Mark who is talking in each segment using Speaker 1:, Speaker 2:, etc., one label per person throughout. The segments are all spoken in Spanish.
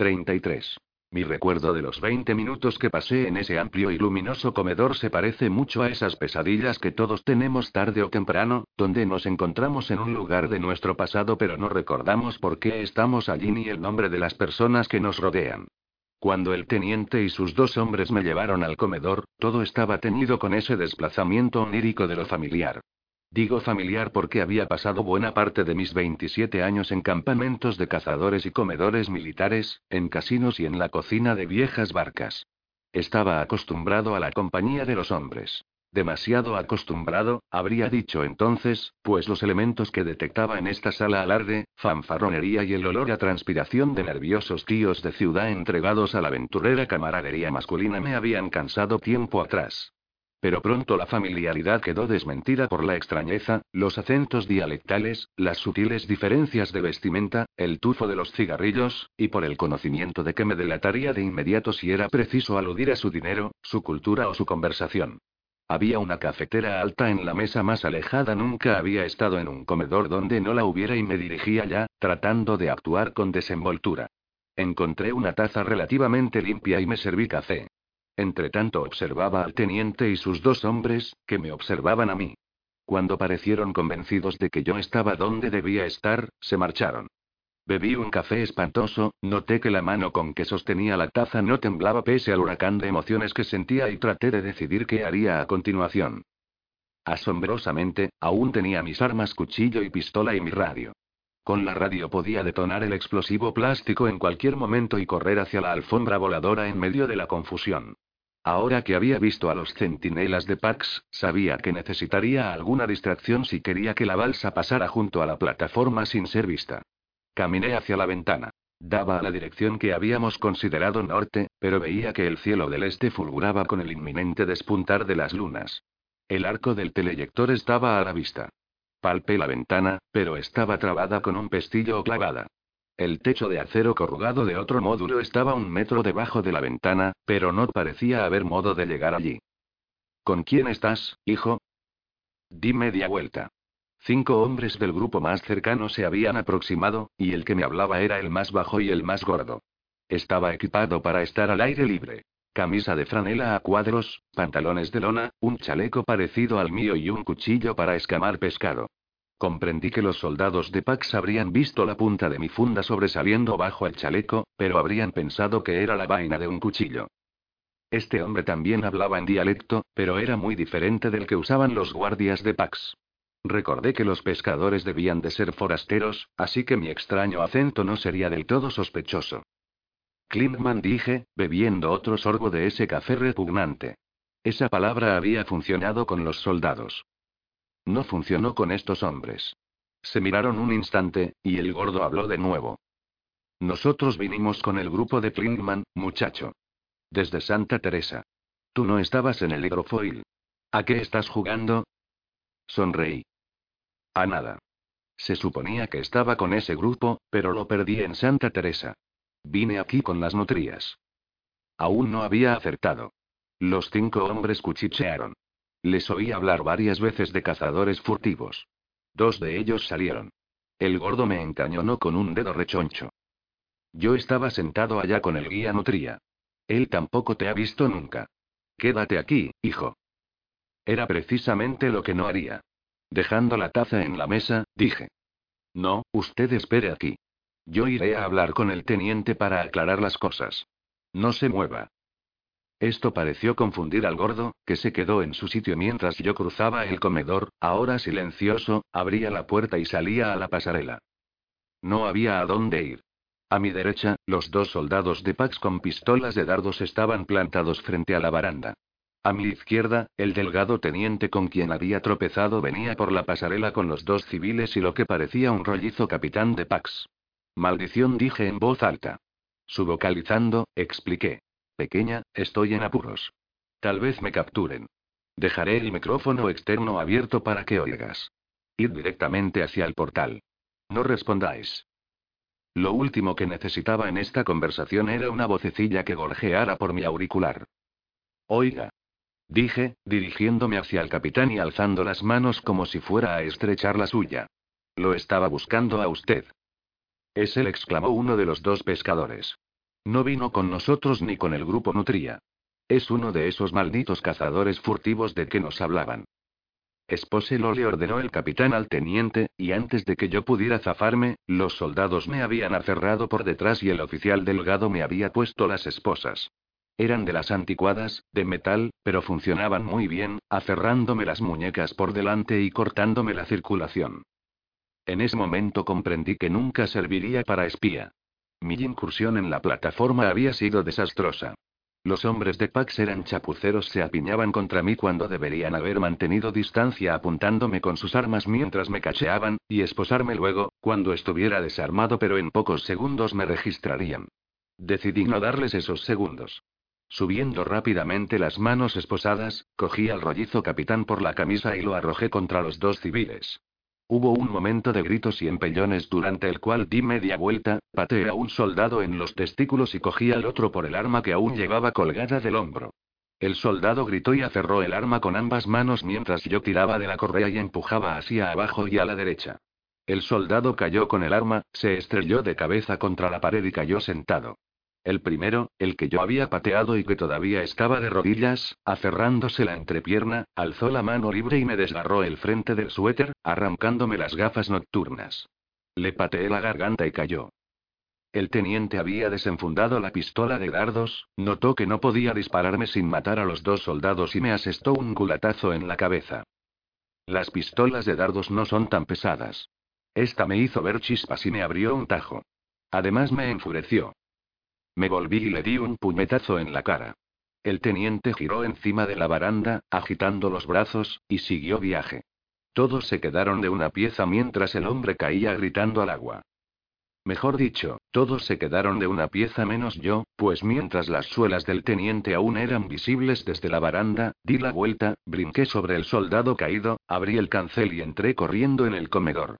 Speaker 1: 33. Mi recuerdo de los 20 minutos que pasé en ese amplio y luminoso comedor se parece mucho a esas pesadillas que todos tenemos tarde o temprano, donde nos encontramos en un lugar de nuestro pasado pero no recordamos por qué estamos allí ni el nombre de las personas que nos rodean. Cuando el teniente y sus dos hombres me llevaron al comedor, todo estaba teñido con ese desplazamiento onírico de lo familiar. Digo familiar porque había pasado buena parte de mis 27 años en campamentos de cazadores y comedores militares, en casinos y en la cocina de viejas barcas. Estaba acostumbrado a la compañía de los hombres. Demasiado acostumbrado, habría dicho entonces, pues los elementos que detectaba en esta sala alarde, fanfarronería y el olor a transpiración de nerviosos tíos de ciudad entregados a la aventurera camaradería masculina me habían cansado tiempo atrás. Pero pronto la familiaridad quedó desmentida por la extrañeza, los acentos dialectales, las sutiles diferencias de vestimenta, el tufo de los cigarrillos, y por el conocimiento de que me delataría de inmediato si era preciso aludir a su dinero, su cultura o su conversación. Había una cafetera alta en la mesa más alejada. Nunca había estado en un comedor donde no la hubiera y me dirigía ya, tratando de actuar con desenvoltura. Encontré una taza relativamente limpia y me serví café. Entretanto observaba al teniente y sus dos hombres, que me observaban a mí. Cuando parecieron convencidos de que yo estaba donde debía estar, se marcharon. Bebí un café espantoso, noté que la mano con que sostenía la taza no temblaba pese al huracán de emociones que sentía y traté de decidir qué haría a continuación. Asombrosamente, aún tenía mis armas cuchillo y pistola y mi radio. Con la radio podía detonar el explosivo plástico en cualquier momento y correr hacia la alfombra voladora en medio de la confusión. Ahora que había visto a los centinelas de Pax, sabía que necesitaría alguna distracción si quería que la balsa pasara junto a la plataforma sin ser vista. Caminé hacia la ventana. Daba a la dirección que habíamos considerado norte, pero veía que el cielo del este fulguraba con el inminente despuntar de las lunas. El arco del teleyector estaba a la vista. Palpé la ventana, pero estaba trabada con un pestillo o clavada. El techo de acero corrugado de otro módulo estaba un metro debajo de la ventana, pero no parecía haber modo de llegar allí. ¿Con quién estás, hijo? Di media vuelta. Cinco hombres del grupo más cercano se habían aproximado, y el que me hablaba era el más bajo y el más gordo. Estaba equipado para estar al aire libre. Camisa de franela a cuadros, pantalones de lona, un chaleco parecido al mío y un cuchillo para escamar pescado. Comprendí que los soldados de Pax habrían visto la punta de mi funda sobresaliendo bajo el chaleco, pero habrían pensado que era la vaina de un cuchillo. Este hombre también hablaba en dialecto, pero era muy diferente del que usaban los guardias de Pax. Recordé que los pescadores debían de ser forasteros, así que mi extraño acento no sería del todo sospechoso. Klinkman dije, bebiendo otro sorbo de ese café repugnante. Esa palabra había funcionado con los soldados. No funcionó con estos hombres. Se miraron un instante, y el gordo habló de nuevo. Nosotros vinimos con el grupo de Klinkman, muchacho. Desde Santa Teresa. Tú no estabas en el hidrofoil. ¿A qué estás jugando? Sonreí. A nada. Se suponía que estaba con ese grupo, pero lo perdí en Santa Teresa. Vine aquí con las nutrías. Aún no había acertado. Los cinco hombres cuchichearon. Les oí hablar varias veces de cazadores furtivos. Dos de ellos salieron. El gordo me encañonó con un dedo rechoncho. Yo estaba sentado allá con el guía nutría. Él tampoco te ha visto nunca. Quédate aquí, hijo. Era precisamente lo que no haría. Dejando la taza en la mesa, dije. No, usted espere aquí. Yo iré a hablar con el teniente para aclarar las cosas. No se mueva. Esto pareció confundir al gordo, que se quedó en su sitio mientras yo cruzaba el comedor, ahora silencioso, abría la puerta y salía a la pasarela. No había a dónde ir. A mi derecha, los dos soldados de Pax con pistolas de dardos estaban plantados frente a la baranda. A mi izquierda, el delgado teniente con quien había tropezado venía por la pasarela con los dos civiles y lo que parecía un rollizo capitán de Pax. Maldición dije en voz alta. Subvocalizando, expliqué. Pequeña, estoy en apuros. Tal vez me capturen. Dejaré el micrófono externo abierto para que oigas. Ir directamente hacia el portal. No respondáis. Lo último que necesitaba en esta conversación era una vocecilla que gorjeara por mi auricular. Oiga. Dije, dirigiéndome hacia el capitán y alzando las manos como si fuera a estrechar la suya. Lo estaba buscando a usted. Es él, exclamó uno de los dos pescadores. No vino con nosotros ni con el grupo Nutria. Es uno de esos malditos cazadores furtivos de que nos hablaban. Espóselo le ordenó el capitán al teniente, y antes de que yo pudiera zafarme, los soldados me habían aferrado por detrás y el oficial delgado me había puesto las esposas. Eran de las anticuadas, de metal, pero funcionaban muy bien, aferrándome las muñecas por delante y cortándome la circulación. En ese momento comprendí que nunca serviría para espía. Mi incursión en la plataforma había sido desastrosa. Los hombres de Pax eran chapuceros, se apiñaban contra mí cuando deberían haber mantenido distancia apuntándome con sus armas mientras me cacheaban, y esposarme luego, cuando estuviera desarmado, pero en pocos segundos me registrarían. Decidí no darles esos segundos. Subiendo rápidamente las manos esposadas, cogí al rollizo capitán por la camisa y lo arrojé contra los dos civiles. Hubo un momento de gritos y empellones durante el cual di media vuelta, pateé a un soldado en los testículos y cogí al otro por el arma que aún llevaba colgada del hombro. El soldado gritó y aferró el arma con ambas manos mientras yo tiraba de la correa y empujaba hacia abajo y a la derecha. El soldado cayó con el arma, se estrelló de cabeza contra la pared y cayó sentado. El primero, el que yo había pateado y que todavía estaba de rodillas, aferrándose la entrepierna, alzó la mano libre y me desgarró el frente del suéter, arrancándome las gafas nocturnas. Le pateé la garganta y cayó. El teniente había desenfundado la pistola de dardos, notó que no podía dispararme sin matar a los dos soldados y me asestó un culatazo en la cabeza. Las pistolas de dardos no son tan pesadas. Esta me hizo ver chispas y me abrió un tajo. Además me enfureció. Me volví y le di un puñetazo en la cara. El teniente giró encima de la baranda, agitando los brazos, y siguió viaje. Todos se quedaron de una pieza mientras el hombre caía gritando al agua. Mejor dicho, todos se quedaron de una pieza menos yo, pues mientras las suelas del teniente aún eran visibles desde la baranda, di la vuelta, brinqué sobre el soldado caído, abrí el cancel y entré corriendo en el comedor.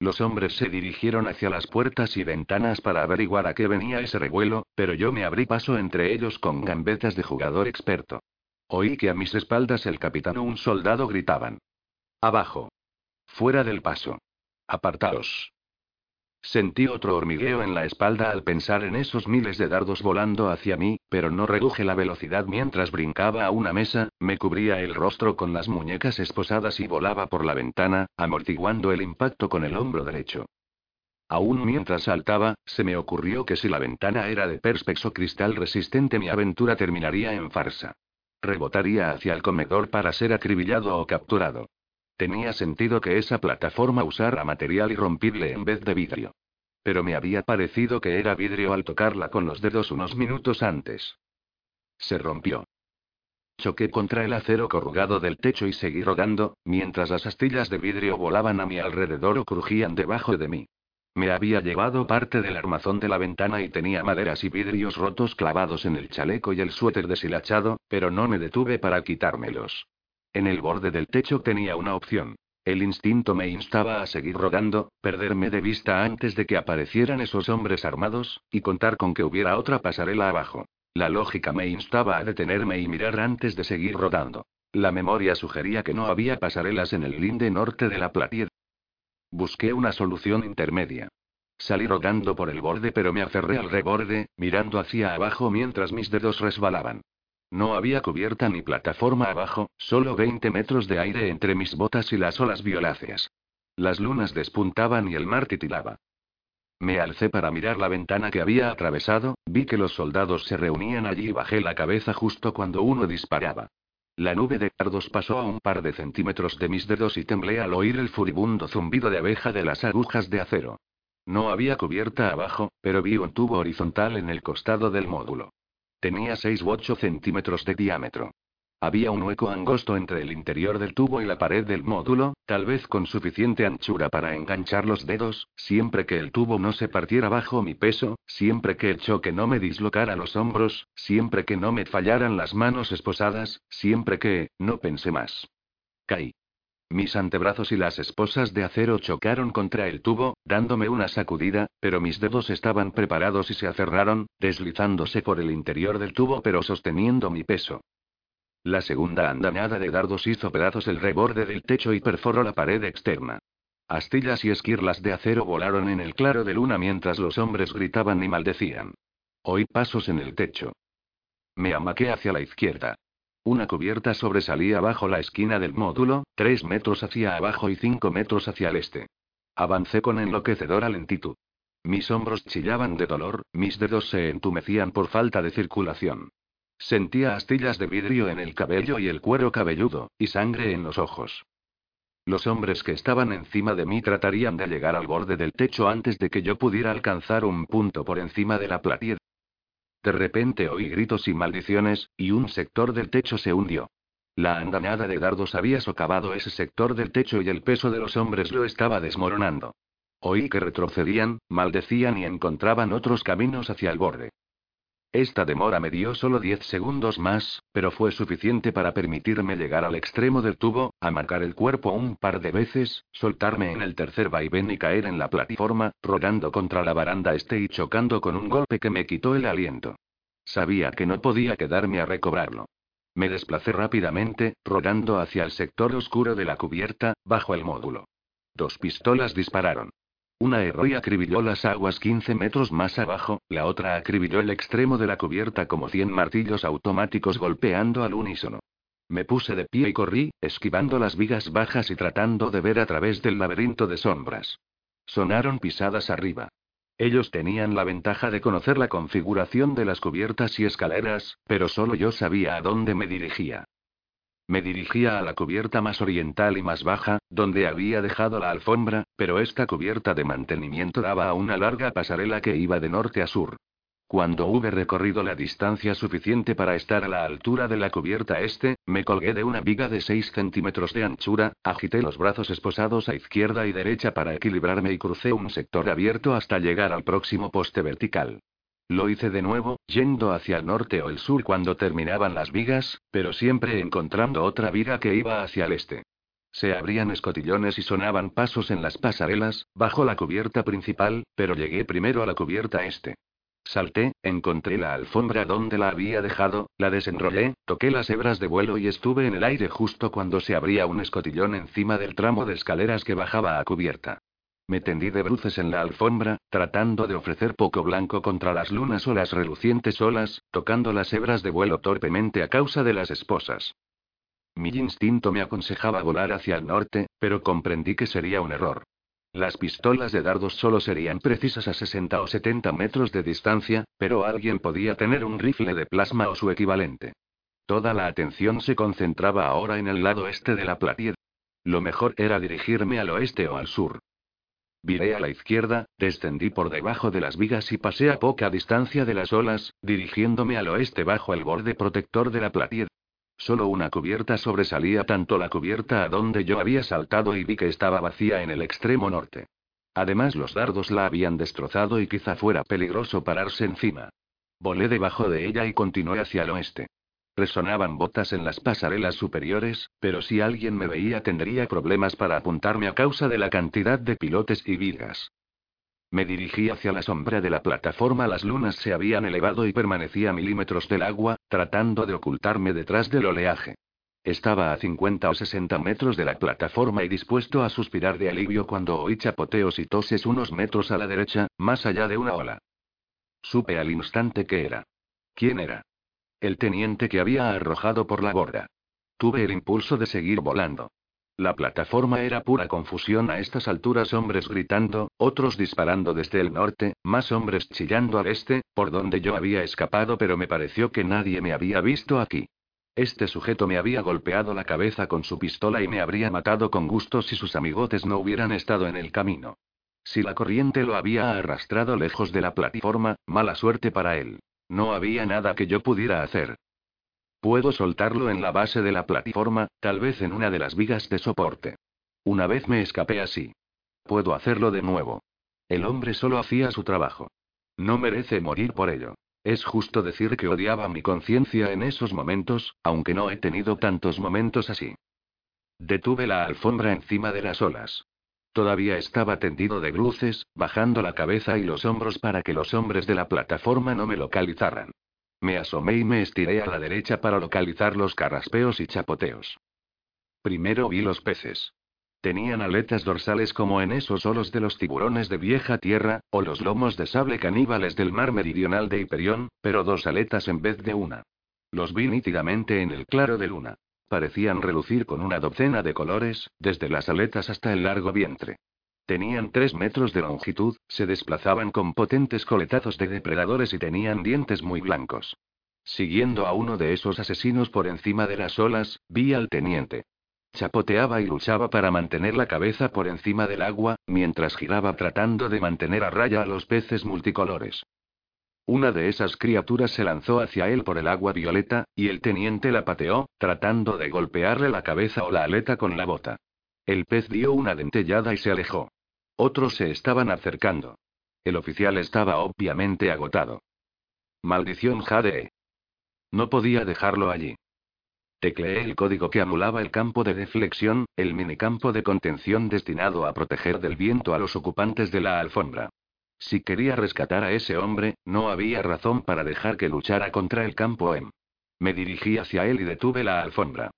Speaker 1: Los hombres se dirigieron hacia las puertas y ventanas para averiguar a qué venía ese revuelo, pero yo me abrí paso entre ellos con gambetas de jugador experto. Oí que a mis espaldas el capitán o un soldado gritaban. Abajo. Fuera del paso. Apartaos. Sentí otro hormigueo en la espalda al pensar en esos miles de dardos volando hacia mí, pero no reduje la velocidad mientras brincaba a una mesa, me cubría el rostro con las muñecas esposadas y volaba por la ventana, amortiguando el impacto con el hombro derecho. Aún mientras saltaba, se me ocurrió que si la ventana era de perspex o cristal resistente mi aventura terminaría en farsa. Rebotaría hacia el comedor para ser acribillado o capturado. Tenía sentido que esa plataforma usara material irrompible en vez de vidrio. Pero me había parecido que era vidrio al tocarla con los dedos unos minutos antes. Se rompió. Choqué contra el acero corrugado del techo y seguí rodando, mientras las astillas de vidrio volaban a mi alrededor o crujían debajo de mí. Me había llevado parte del armazón de la ventana y tenía maderas y vidrios rotos clavados en el chaleco y el suéter deshilachado, pero no me detuve para quitármelos. En el borde del techo tenía una opción. El instinto me instaba a seguir rodando, perderme de vista antes de que aparecieran esos hombres armados, y contar con que hubiera otra pasarela abajo. La lógica me instaba a detenerme y mirar antes de seguir rodando. La memoria sugería que no había pasarelas en el linde norte de la platier. Busqué una solución intermedia. Salí rodando por el borde pero me aferré al reborde, mirando hacia abajo mientras mis dedos resbalaban. No había cubierta ni plataforma abajo, solo 20 metros de aire entre mis botas y las olas violáceas. Las lunas despuntaban y el mar titilaba. Me alcé para mirar la ventana que había atravesado, vi que los soldados se reunían allí y bajé la cabeza justo cuando uno disparaba. La nube de cardos pasó a un par de centímetros de mis dedos y temblé al oír el furibundo zumbido de abeja de las agujas de acero. No había cubierta abajo, pero vi un tubo horizontal en el costado del módulo. Tenía 6 u 8 centímetros de diámetro. Había un hueco angosto entre el interior del tubo y la pared del módulo, tal vez con suficiente anchura para enganchar los dedos, siempre que el tubo no se partiera bajo mi peso, siempre que el choque no me dislocara los hombros, siempre que no me fallaran las manos esposadas, siempre que, no pensé más. Caí. Mis antebrazos y las esposas de acero chocaron contra el tubo, dándome una sacudida, pero mis dedos estaban preparados y se aferraron, deslizándose por el interior del tubo pero sosteniendo mi peso. La segunda andanada de dardos hizo pedazos el reborde del techo y perforó la pared externa. Astillas y esquirlas de acero volaron en el claro de luna mientras los hombres gritaban y maldecían. Oí pasos en el techo. Me amaqué hacia la izquierda. Una cubierta sobresalía bajo la esquina del módulo, tres metros hacia abajo y cinco metros hacia el este. Avancé con enloquecedora lentitud. Mis hombros chillaban de dolor, mis dedos se entumecían por falta de circulación. Sentía astillas de vidrio en el cabello y el cuero cabelludo, y sangre en los ojos. Los hombres que estaban encima de mí tratarían de llegar al borde del techo antes de que yo pudiera alcanzar un punto por encima de la platier. De repente oí gritos y maldiciones, y un sector del techo se hundió. La andanada de dardos había socavado ese sector del techo y el peso de los hombres lo estaba desmoronando. Oí que retrocedían, maldecían y encontraban otros caminos hacia el borde. Esta demora me dio solo diez segundos más, pero fue suficiente para permitirme llegar al extremo del tubo, amarcar el cuerpo un par de veces, soltarme en el tercer vaivén y caer en la plataforma, rodando contra la baranda este y chocando con un golpe que me quitó el aliento. Sabía que no podía quedarme a recobrarlo. Me desplacé rápidamente, rodando hacia el sector oscuro de la cubierta, bajo el módulo. Dos pistolas dispararon. Una erró y acribilló las aguas 15 metros más abajo, la otra acribilló el extremo de la cubierta como 100 martillos automáticos golpeando al unísono. Me puse de pie y corrí, esquivando las vigas bajas y tratando de ver a través del laberinto de sombras. Sonaron pisadas arriba. Ellos tenían la ventaja de conocer la configuración de las cubiertas y escaleras, pero solo yo sabía a dónde me dirigía. Me dirigía a la cubierta más oriental y más baja, donde había dejado la alfombra, pero esta cubierta de mantenimiento daba a una larga pasarela que iba de norte a sur. Cuando hube recorrido la distancia suficiente para estar a la altura de la cubierta este, me colgué de una viga de 6 centímetros de anchura, agité los brazos esposados a izquierda y derecha para equilibrarme y crucé un sector abierto hasta llegar al próximo poste vertical. Lo hice de nuevo, yendo hacia el norte o el sur cuando terminaban las vigas, pero siempre encontrando otra viga que iba hacia el este. Se abrían escotillones y sonaban pasos en las pasarelas, bajo la cubierta principal, pero llegué primero a la cubierta este. Salté, encontré la alfombra donde la había dejado, la desenrollé, toqué las hebras de vuelo y estuve en el aire justo cuando se abría un escotillón encima del tramo de escaleras que bajaba a cubierta. Me tendí de bruces en la alfombra, tratando de ofrecer poco blanco contra las lunas o las relucientes olas, tocando las hebras de vuelo torpemente a causa de las esposas. Mi instinto me aconsejaba volar hacia el norte, pero comprendí que sería un error. Las pistolas de dardos solo serían precisas a 60 o 70 metros de distancia, pero alguien podía tener un rifle de plasma o su equivalente. Toda la atención se concentraba ahora en el lado este de la platier. Lo mejor era dirigirme al oeste o al sur. Viré a la izquierda, descendí por debajo de las vigas y pasé a poca distancia de las olas, dirigiéndome al oeste bajo el borde protector de la platier. Solo una cubierta sobresalía tanto la cubierta a donde yo había saltado y vi que estaba vacía en el extremo norte. Además los dardos la habían destrozado y quizá fuera peligroso pararse encima. Volé debajo de ella y continué hacia el oeste. Resonaban botas en las pasarelas superiores, pero si alguien me veía tendría problemas para apuntarme a causa de la cantidad de pilotes y vigas. Me dirigí hacia la sombra de la plataforma. Las lunas se habían elevado y permanecía milímetros del agua, tratando de ocultarme detrás del oleaje. Estaba a 50 o 60 metros de la plataforma y dispuesto a suspirar de alivio cuando oí chapoteos y toses unos metros a la derecha, más allá de una ola. Supe al instante qué era. ¿Quién era? El teniente que había arrojado por la borda. Tuve el impulso de seguir volando. La plataforma era pura confusión a estas alturas, hombres gritando, otros disparando desde el norte, más hombres chillando al este, por donde yo había escapado, pero me pareció que nadie me había visto aquí. Este sujeto me había golpeado la cabeza con su pistola y me habría matado con gusto si sus amigotes no hubieran estado en el camino. Si la corriente lo había arrastrado lejos de la plataforma, mala suerte para él. No había nada que yo pudiera hacer. Puedo soltarlo en la base de la plataforma, tal vez en una de las vigas de soporte. Una vez me escapé así. Puedo hacerlo de nuevo. El hombre solo hacía su trabajo. No merece morir por ello. Es justo decir que odiaba mi conciencia en esos momentos, aunque no he tenido tantos momentos así. Detuve la alfombra encima de las olas. Todavía estaba tendido de bruces, bajando la cabeza y los hombros para que los hombres de la plataforma no me localizaran. Me asomé y me estiré a la derecha para localizar los carraspeos y chapoteos. Primero vi los peces. Tenían aletas dorsales como en esos olos de los tiburones de vieja tierra, o los lomos de sable caníbales del mar meridional de Hiperión, pero dos aletas en vez de una. Los vi nítidamente en el claro de luna. Parecían relucir con una docena de colores, desde las aletas hasta el largo vientre. Tenían tres metros de longitud, se desplazaban con potentes coletazos de depredadores y tenían dientes muy blancos. Siguiendo a uno de esos asesinos por encima de las olas, vi al teniente. Chapoteaba y luchaba para mantener la cabeza por encima del agua, mientras giraba tratando de mantener a raya a los peces multicolores. Una de esas criaturas se lanzó hacia él por el agua violeta, y el teniente la pateó, tratando de golpearle la cabeza o la aleta con la bota. El pez dio una dentellada y se alejó. Otros se estaban acercando. El oficial estaba obviamente agotado. Maldición Jade. No podía dejarlo allí. Tecleé el código que anulaba el campo de deflexión, el minicampo de contención destinado a proteger del viento a los ocupantes de la alfombra. Si quería rescatar a ese hombre, no había razón para dejar que luchara contra el campo M. Me dirigí hacia él y detuve la alfombra.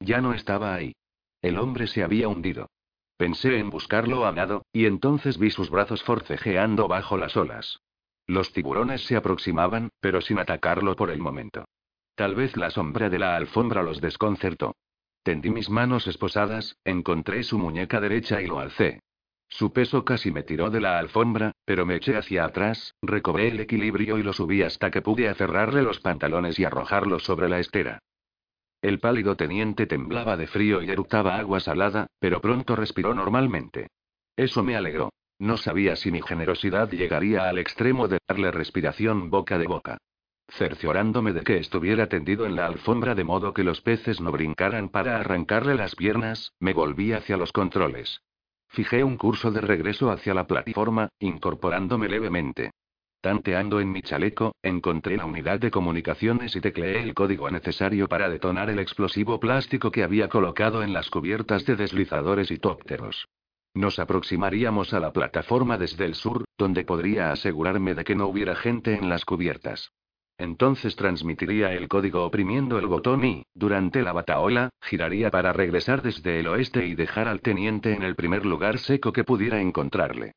Speaker 1: Ya no estaba ahí. El hombre se había hundido. Pensé en buscarlo a nado, y entonces vi sus brazos forcejeando bajo las olas. Los tiburones se aproximaban, pero sin atacarlo por el momento. Tal vez la sombra de la alfombra los desconcertó. Tendí mis manos esposadas, encontré su muñeca derecha y lo alcé. Su peso casi me tiró de la alfombra, pero me eché hacia atrás, recobré el equilibrio y lo subí hasta que pude aferrarle los pantalones y arrojarlo sobre la estera. El pálido teniente temblaba de frío y eructaba agua salada, pero pronto respiró normalmente. Eso me alegró. No sabía si mi generosidad llegaría al extremo de darle respiración boca de boca cerciorándome de que estuviera tendido en la alfombra de modo que los peces no brincaran para arrancarle las piernas, me volví hacia los controles. Fijé un curso de regreso hacia la plataforma, incorporándome levemente. Tanteando en mi chaleco, encontré la unidad de comunicaciones y tecleé el código necesario para detonar el explosivo plástico que había colocado en las cubiertas de deslizadores y tópteros. Nos aproximaríamos a la plataforma desde el sur, donde podría asegurarme de que no hubiera gente en las cubiertas. Entonces transmitiría el código oprimiendo el botón y, durante la bataola, giraría para regresar desde el oeste y dejar al teniente en el primer lugar seco que pudiera encontrarle.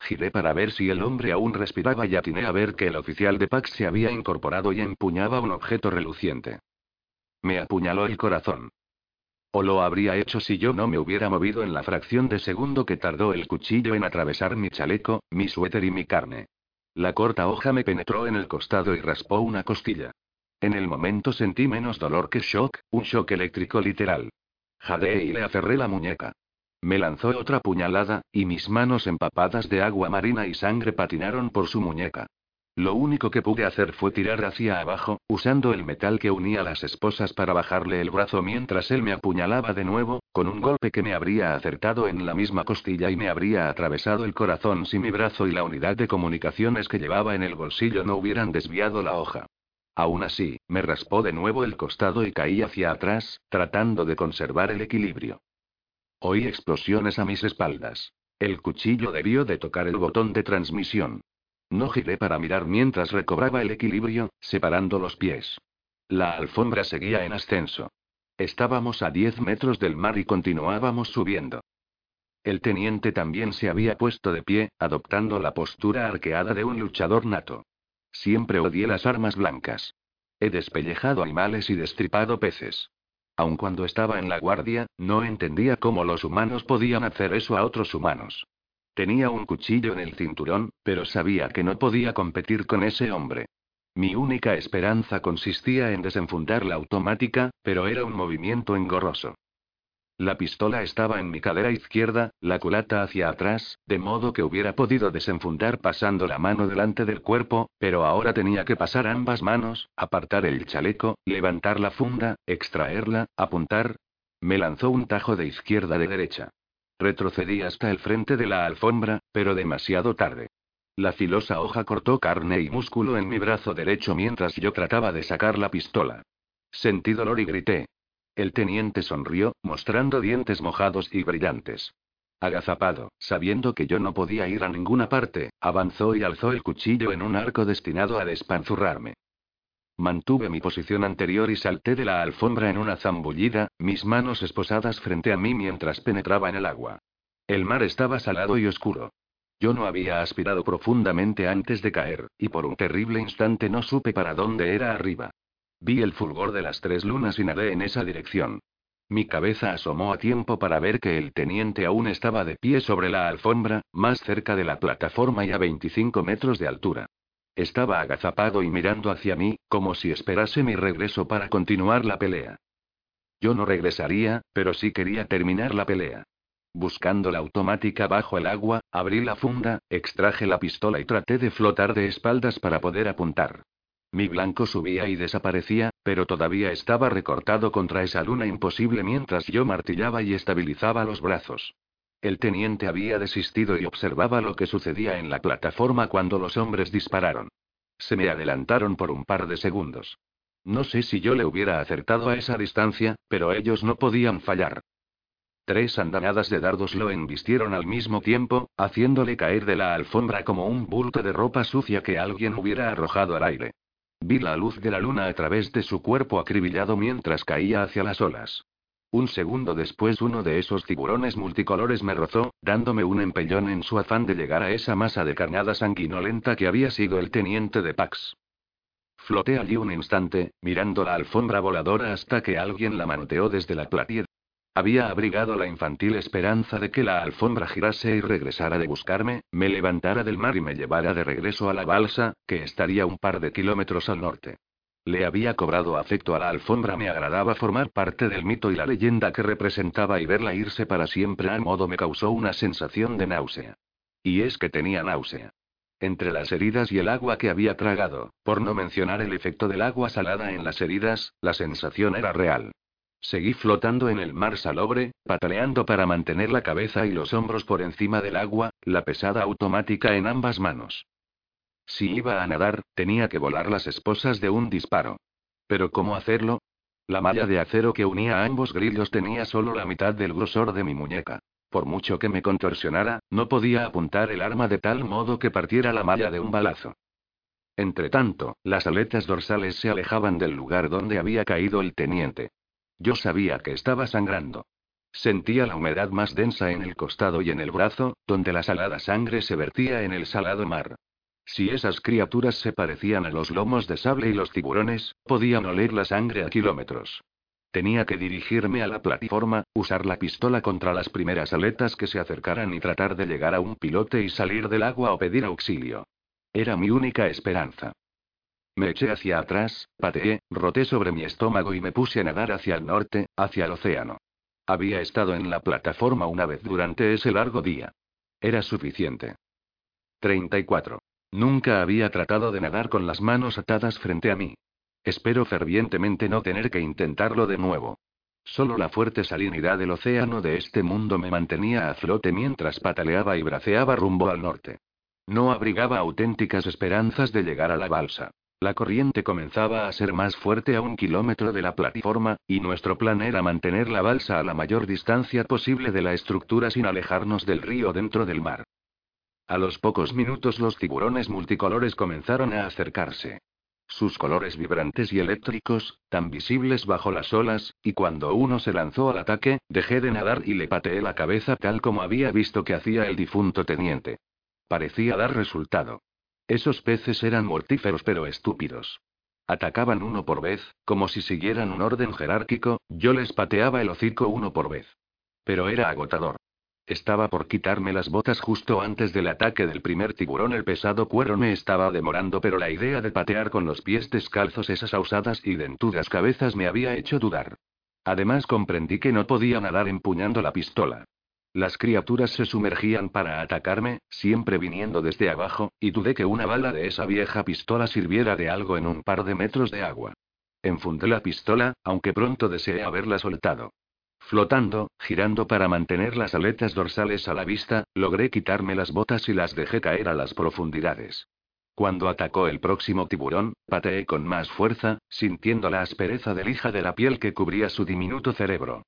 Speaker 1: Giré para ver si el hombre aún respiraba y atiné a ver que el oficial de Pax se había incorporado y empuñaba un objeto reluciente. Me apuñaló el corazón. O lo habría hecho si yo no me hubiera movido en la fracción de segundo que tardó el cuchillo en atravesar mi chaleco, mi suéter y mi carne. La corta hoja me penetró en el costado y raspó una costilla. En el momento sentí menos dolor que shock, un shock eléctrico literal. Jadeé y le aferré la muñeca. Me lanzó otra puñalada, y mis manos empapadas de agua marina y sangre patinaron por su muñeca. Lo único que pude hacer fue tirar hacia abajo, usando el metal que unía las esposas para bajarle el brazo mientras él me apuñalaba de nuevo, con un golpe que me habría acertado en la misma costilla y me habría atravesado el corazón si mi brazo y la unidad de comunicaciones que llevaba en el bolsillo no hubieran desviado la hoja. Aún así, me raspó de nuevo el costado y caí hacia atrás, tratando de conservar el equilibrio. Oí explosiones a mis espaldas. El cuchillo debió de tocar el botón de transmisión. No giré para mirar mientras recobraba el equilibrio, separando los pies. La alfombra seguía en ascenso. Estábamos a 10 metros del mar y continuábamos subiendo. El teniente también se había puesto de pie, adoptando la postura arqueada de un luchador nato. Siempre odié las armas blancas. He despellejado animales y destripado peces. Aun cuando estaba en la guardia, no entendía cómo los humanos podían hacer eso a otros humanos. Tenía un cuchillo en el cinturón, pero sabía que no podía competir con ese hombre. Mi única esperanza consistía en desenfundar la automática, pero era un movimiento engorroso. La pistola estaba en mi cadera izquierda, la culata hacia atrás, de modo que hubiera podido desenfundar pasando la mano delante del cuerpo, pero ahora tenía que pasar ambas manos, apartar el chaleco, levantar la funda, extraerla, apuntar. Me lanzó un tajo de izquierda de derecha. Retrocedí hasta el frente de la alfombra, pero demasiado tarde. La filosa hoja cortó carne y músculo en mi brazo derecho mientras yo trataba de sacar la pistola. Sentí dolor y grité. El teniente sonrió, mostrando dientes mojados y brillantes. Agazapado, sabiendo que yo no podía ir a ninguna parte, avanzó y alzó el cuchillo en un arco destinado a despanzurrarme. Mantuve mi posición anterior y salté de la alfombra en una zambullida, mis manos esposadas frente a mí mientras penetraba en el agua. El mar estaba salado y oscuro. Yo no había aspirado profundamente antes de caer, y por un terrible instante no supe para dónde era arriba. Vi el fulgor de las tres lunas y nadé en esa dirección. Mi cabeza asomó a tiempo para ver que el teniente aún estaba de pie sobre la alfombra, más cerca de la plataforma y a 25 metros de altura. Estaba agazapado y mirando hacia mí, como si esperase mi regreso para continuar la pelea. Yo no regresaría, pero sí quería terminar la pelea. Buscando la automática bajo el agua, abrí la funda, extraje la pistola y traté de flotar de espaldas para poder apuntar. Mi blanco subía y desaparecía, pero todavía estaba recortado contra esa luna imposible mientras yo martillaba y estabilizaba los brazos. El teniente había desistido y observaba lo que sucedía en la plataforma cuando los hombres dispararon. Se me adelantaron por un par de segundos. No sé si yo le hubiera acertado a esa distancia, pero ellos no podían fallar. Tres andanadas de dardos lo embistieron al mismo tiempo, haciéndole caer de la alfombra como un bulto de ropa sucia que alguien hubiera arrojado al aire. Vi la luz de la luna a través de su cuerpo acribillado mientras caía hacia las olas. Un segundo después uno de esos tiburones multicolores me rozó, dándome un empellón en su afán de llegar a esa masa de carnada sanguinolenta que había sido el teniente de Pax. Floté allí un instante, mirando la alfombra voladora hasta que alguien la manoteó desde la platier. Había abrigado la infantil esperanza de que la alfombra girase y regresara de buscarme, me levantara del mar y me llevara de regreso a la balsa, que estaría un par de kilómetros al norte. Le había cobrado afecto a la alfombra, me agradaba formar parte del mito y la leyenda que representaba y verla irse para siempre a modo me causó una sensación de náusea. Y es que tenía náusea. Entre las heridas y el agua que había tragado, por no mencionar el efecto del agua salada en las heridas, la sensación era real. Seguí flotando en el mar salobre, pataleando para mantener la cabeza y los hombros por encima del agua, la pesada automática en ambas manos. Si iba a nadar, tenía que volar las esposas de un disparo. Pero ¿cómo hacerlo? La malla de acero que unía a ambos grillos tenía solo la mitad del grosor de mi muñeca. Por mucho que me contorsionara, no podía apuntar el arma de tal modo que partiera la malla de un balazo. Entretanto, las aletas dorsales se alejaban del lugar donde había caído el teniente. Yo sabía que estaba sangrando. Sentía la humedad más densa en el costado y en el brazo, donde la salada sangre se vertía en el salado mar. Si esas criaturas se parecían a los lomos de sable y los tiburones, podían oler la sangre a kilómetros. Tenía que dirigirme a la plataforma, usar la pistola contra las primeras aletas que se acercaran y tratar de llegar a un pilote y salir del agua o pedir auxilio. Era mi única esperanza. Me eché hacia atrás, pateé, roté sobre mi estómago y me puse a nadar hacia el norte, hacia el océano. Había estado en la plataforma una vez durante ese largo día. Era suficiente. 34. Nunca había tratado de nadar con las manos atadas frente a mí. Espero fervientemente no tener que intentarlo de nuevo. Solo la fuerte salinidad del océano de este mundo me mantenía a flote mientras pataleaba y braceaba rumbo al norte. No abrigaba auténticas esperanzas de llegar a la balsa. La corriente comenzaba a ser más fuerte a un kilómetro de la plataforma, y nuestro plan era mantener la balsa a la mayor distancia posible de la estructura sin alejarnos del río dentro del mar. A los pocos minutos los tiburones multicolores comenzaron a acercarse. Sus colores vibrantes y eléctricos, tan visibles bajo las olas, y cuando uno se lanzó al ataque, dejé de nadar y le pateé la cabeza tal como había visto que hacía el difunto teniente. Parecía dar resultado. Esos peces eran mortíferos pero estúpidos. Atacaban uno por vez, como si siguieran un orden jerárquico, yo les pateaba el hocico uno por vez. Pero era agotador. Estaba por quitarme las botas justo antes del ataque del primer tiburón. El pesado cuero me estaba demorando, pero la idea de patear con los pies descalzos esas ausadas y dentudas cabezas me había hecho dudar. Además comprendí que no podía nadar empuñando la pistola. Las criaturas se sumergían para atacarme, siempre viniendo desde abajo, y dudé que una bala de esa vieja pistola sirviera de algo en un par de metros de agua. Enfundé la pistola, aunque pronto deseé haberla soltado. Flotando, girando para mantener las aletas dorsales a la vista, logré quitarme las botas y las dejé caer a las profundidades. Cuando atacó el próximo tiburón, pateé con más fuerza, sintiendo la aspereza de lija de la piel que cubría su diminuto cerebro.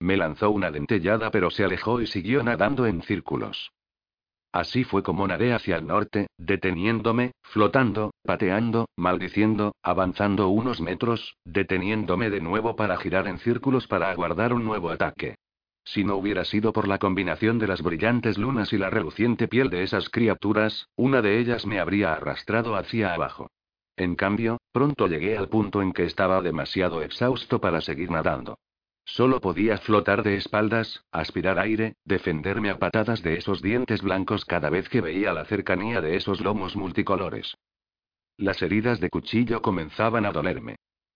Speaker 1: Me lanzó una dentellada pero se alejó y siguió nadando en círculos. Así fue como nadé hacia el norte, deteniéndome, flotando, pateando, maldiciendo, avanzando unos metros, deteniéndome de nuevo para girar en círculos para aguardar un nuevo ataque. Si no hubiera sido por la combinación de las brillantes lunas y la reluciente piel de esas criaturas, una de ellas me habría arrastrado hacia abajo. En cambio, pronto llegué al punto en que estaba demasiado exhausto para seguir nadando. Solo podía flotar de espaldas, aspirar aire, defenderme a patadas de esos dientes blancos cada vez que veía la cercanía de esos lomos multicolores. Las heridas de cuchillo comenzaban a dolerme.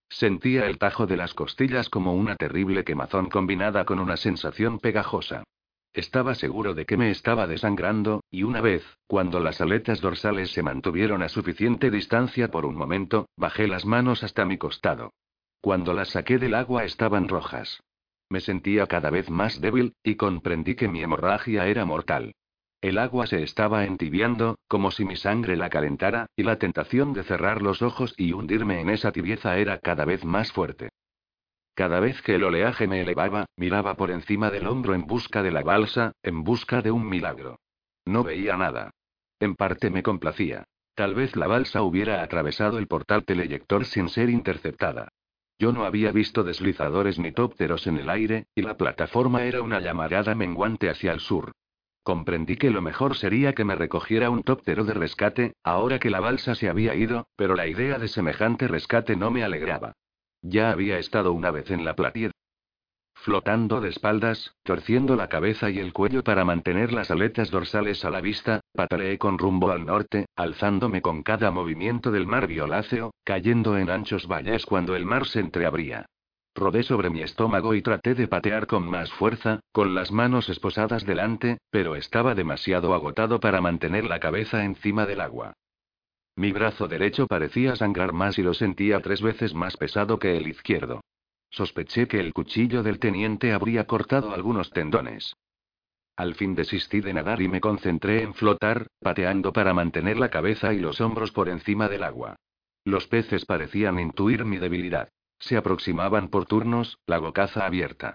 Speaker 1: Sentía el tajo de las costillas como una terrible quemazón combinada con una sensación pegajosa. Estaba seguro de que me estaba desangrando, y una vez, cuando las aletas dorsales se mantuvieron a suficiente distancia por un momento, bajé las manos hasta mi costado. Cuando las saqué del agua estaban rojas. Me sentía cada vez más débil, y comprendí que mi hemorragia era mortal. El agua se estaba entibiando, como si mi sangre la calentara, y la tentación de cerrar los ojos y hundirme en esa tibieza era cada vez más fuerte. Cada vez que el oleaje me elevaba, miraba por encima del hombro en busca de la balsa, en busca de un milagro. No veía nada. En parte me complacía. Tal vez la balsa hubiera atravesado el portal teleyector sin ser interceptada. Yo no había visto deslizadores ni tópteros en el aire, y la plataforma era una llamarada menguante hacia el sur. Comprendí que lo mejor sería que me recogiera un tóptero de rescate, ahora que la balsa se había ido, pero la idea de semejante rescate no me alegraba. Ya había estado una vez en la platier Flotando de espaldas, torciendo la cabeza y el cuello para mantener las aletas dorsales a la vista, pataleé con rumbo al norte, alzándome con cada movimiento del mar violáceo, cayendo en anchos valles cuando el mar se entreabría. Rodé sobre mi estómago y traté de patear con más fuerza, con las manos esposadas delante, pero estaba demasiado agotado para mantener la cabeza encima del agua. Mi brazo derecho parecía sangrar más y lo sentía tres veces más pesado que el izquierdo. Sospeché que el cuchillo del teniente habría cortado algunos tendones. Al fin desistí de nadar y me concentré en flotar, pateando para mantener la cabeza y los hombros por encima del agua. Los peces parecían intuir mi debilidad. Se aproximaban por turnos, la bocaza abierta.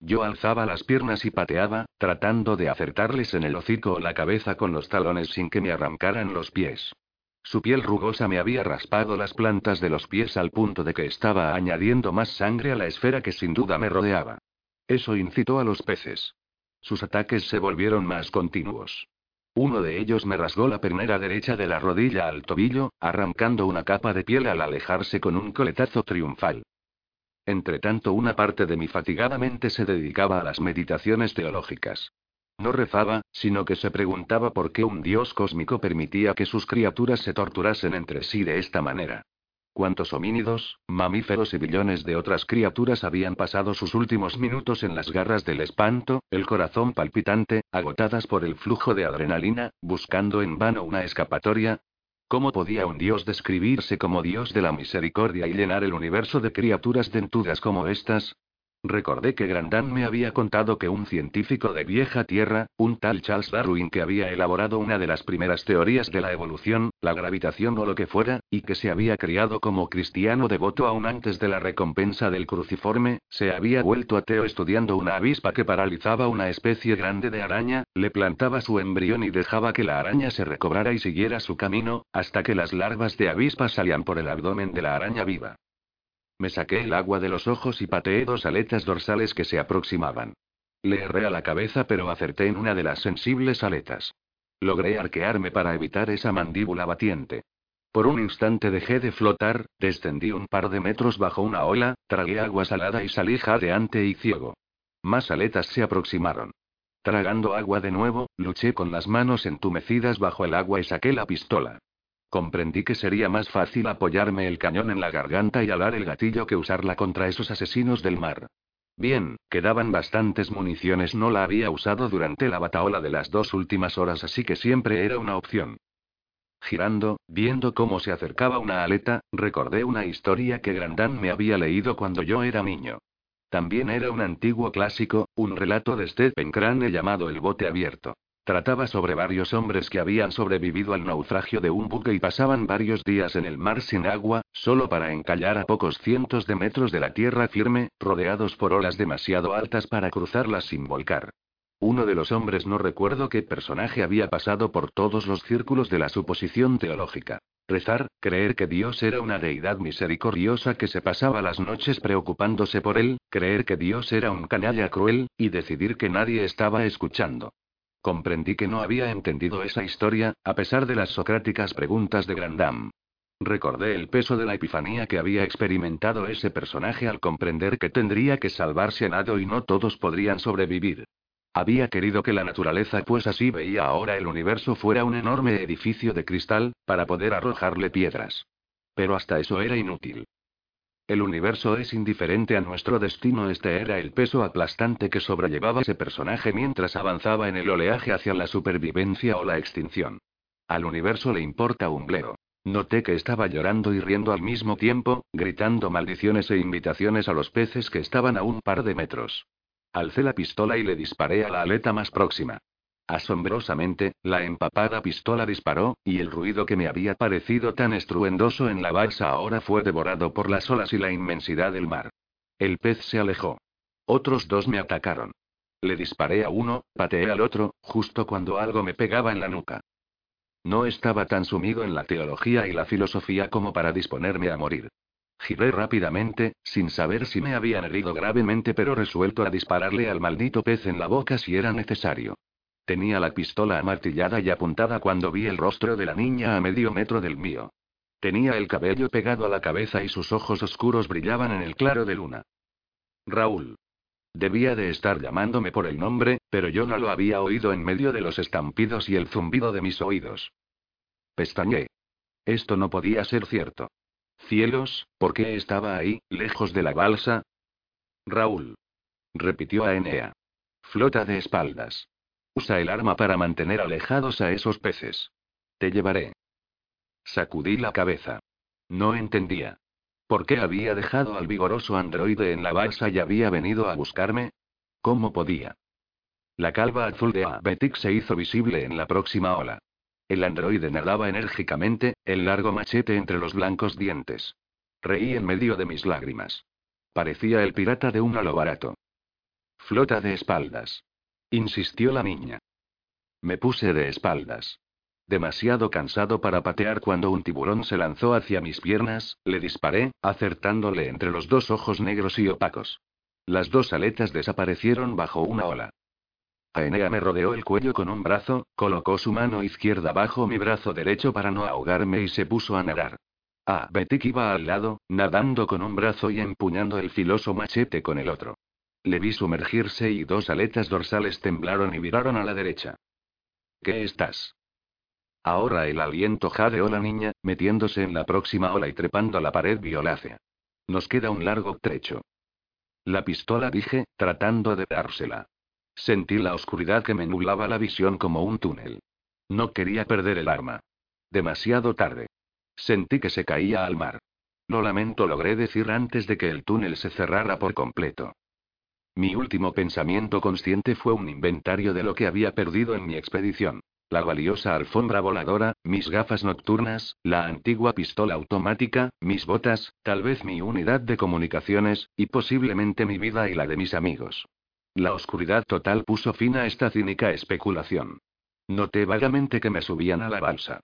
Speaker 1: Yo alzaba las piernas y pateaba, tratando de acertarles en el hocico o la cabeza con los talones sin que me arrancaran los pies. Su piel rugosa me había raspado las plantas de los pies al punto de que estaba añadiendo más sangre a la esfera que sin duda me rodeaba. Eso incitó a los peces. Sus ataques se volvieron más continuos. Uno de ellos me rasgó la pernera derecha de la rodilla al tobillo, arrancando una capa de piel al alejarse con un coletazo triunfal. Entretanto, una parte de mi fatigada mente se dedicaba a las meditaciones teológicas. No rezaba, sino que se preguntaba por qué un dios cósmico permitía que sus criaturas se torturasen entre sí de esta manera. ¿Cuántos homínidos, mamíferos y billones de otras criaturas habían pasado sus últimos minutos en las garras del espanto, el corazón palpitante, agotadas por el flujo de adrenalina, buscando en vano una escapatoria? ¿Cómo podía un dios describirse como dios de la misericordia y llenar el universo de criaturas dentudas como estas? Recordé que Grandán me había contado que un científico de vieja tierra, un tal Charles Darwin que había elaborado una de las primeras teorías de la evolución, la gravitación o lo que fuera, y que se había criado como cristiano devoto aún antes de la recompensa del cruciforme, se había vuelto ateo estudiando una avispa que paralizaba una especie grande de araña, le plantaba su embrión y dejaba que la araña se recobrara y siguiera su camino, hasta que las larvas de avispa salían por el abdomen de la araña viva. Me saqué el agua de los ojos y pateé dos aletas dorsales que se aproximaban. Le erré a la cabeza pero acerté en una de las sensibles aletas. Logré arquearme para evitar esa mandíbula batiente. Por un instante dejé de flotar, descendí un par de metros bajo una ola, tragué agua salada y salí jadeante y ciego. Más aletas se aproximaron. Tragando agua de nuevo, luché con las manos entumecidas bajo el agua y saqué la pistola. Comprendí que sería más fácil apoyarme el cañón en la garganta y alar el gatillo que usarla contra esos asesinos del mar. Bien, quedaban bastantes municiones, no la había usado durante la bataola de las dos últimas horas, así que siempre era una opción. Girando, viendo cómo se acercaba una aleta, recordé una historia que Grandán me había leído cuando yo era niño. También era un antiguo clásico, un relato de Stephen Crane llamado El bote abierto. Trataba sobre varios hombres que habían sobrevivido al naufragio de un buque y pasaban varios días en el mar sin agua, solo para encallar a pocos cientos de metros de la tierra firme, rodeados por olas demasiado altas para cruzarlas sin volcar. Uno de los hombres no recuerdo qué personaje había pasado por todos los círculos de la suposición teológica. Rezar, creer que Dios era una deidad misericordiosa que se pasaba las noches preocupándose por él, creer que Dios era un canalla cruel, y decidir que nadie estaba escuchando. Comprendí que no había entendido esa historia, a pesar de las socráticas preguntas de Grandam. Recordé el peso de la epifanía que había experimentado ese personaje al comprender que tendría que salvarse a nado y no todos podrían sobrevivir. Había querido que la naturaleza, pues así veía ahora el universo, fuera un enorme edificio de cristal, para poder arrojarle piedras. Pero hasta eso era inútil. El universo es indiferente a nuestro destino. Este era el peso aplastante que sobrellevaba ese personaje mientras avanzaba en el oleaje hacia la supervivencia o la extinción. Al universo le importa un bledo. Noté que estaba llorando y riendo al mismo tiempo, gritando maldiciones e invitaciones a los peces que estaban a un par de metros. Alcé la pistola y le disparé a la aleta más próxima. Asombrosamente, la empapada pistola disparó, y el ruido que me había parecido tan estruendoso en la balsa ahora fue devorado por las olas y la inmensidad del mar. El pez se alejó. Otros dos me atacaron. Le disparé a uno, pateé al otro, justo cuando algo me pegaba en la nuca. No estaba tan sumido en la teología y la filosofía como para disponerme a morir. Giré rápidamente, sin saber si me habían herido gravemente, pero resuelto a dispararle al maldito pez en la boca si era necesario. Tenía la pistola amartillada y apuntada cuando vi el rostro de la niña a medio metro del mío. Tenía el cabello pegado a la cabeza y sus ojos oscuros brillaban en el claro de luna. Raúl. Debía de estar llamándome por el nombre, pero yo no lo había oído en medio de los estampidos y el zumbido de mis oídos. Pestañé. Esto no podía ser cierto. Cielos, ¿por qué estaba ahí, lejos de la balsa? Raúl. Repitió a Enea. Flota de espaldas. Usa el arma para mantener alejados a esos peces. Te llevaré. Sacudí la cabeza. No entendía. ¿Por qué había dejado al vigoroso androide en la balsa y había venido a buscarme? ¿Cómo podía? La calva azul de Abetic se hizo visible en la próxima ola. El androide nadaba enérgicamente, el largo machete entre los blancos dientes. Reí en medio de mis lágrimas. Parecía el pirata de un halo barato. Flota de espaldas. Insistió la niña. Me puse de espaldas. Demasiado cansado para patear cuando un tiburón se lanzó hacia mis piernas, le disparé, acertándole entre los dos ojos negros y opacos. Las dos aletas desaparecieron bajo una ola. Aenea me rodeó el cuello con un brazo, colocó su mano izquierda bajo mi brazo derecho para no ahogarme y se puso a nadar. Ah, Betik iba al lado, nadando con un brazo y empuñando el filoso machete con el otro. Le vi sumergirse y dos aletas dorsales temblaron y viraron a la derecha. ¿Qué estás? Ahora el aliento jadeó la niña, metiéndose en la próxima ola y trepando a la pared violácea. Nos queda un largo trecho. La pistola dije, tratando de dársela. Sentí la oscuridad que me nublaba la visión como un túnel. No quería perder el arma. Demasiado tarde. Sentí que se caía al mar. Lo lamento, logré decir antes de que el túnel se cerrara por completo. Mi último pensamiento consciente fue un inventario de lo que había perdido en mi expedición. La valiosa alfombra voladora, mis gafas nocturnas, la antigua pistola automática, mis botas, tal vez mi unidad de comunicaciones, y posiblemente mi vida y la de mis amigos. La oscuridad total puso fin a esta cínica especulación. Noté vagamente que me subían a la balsa.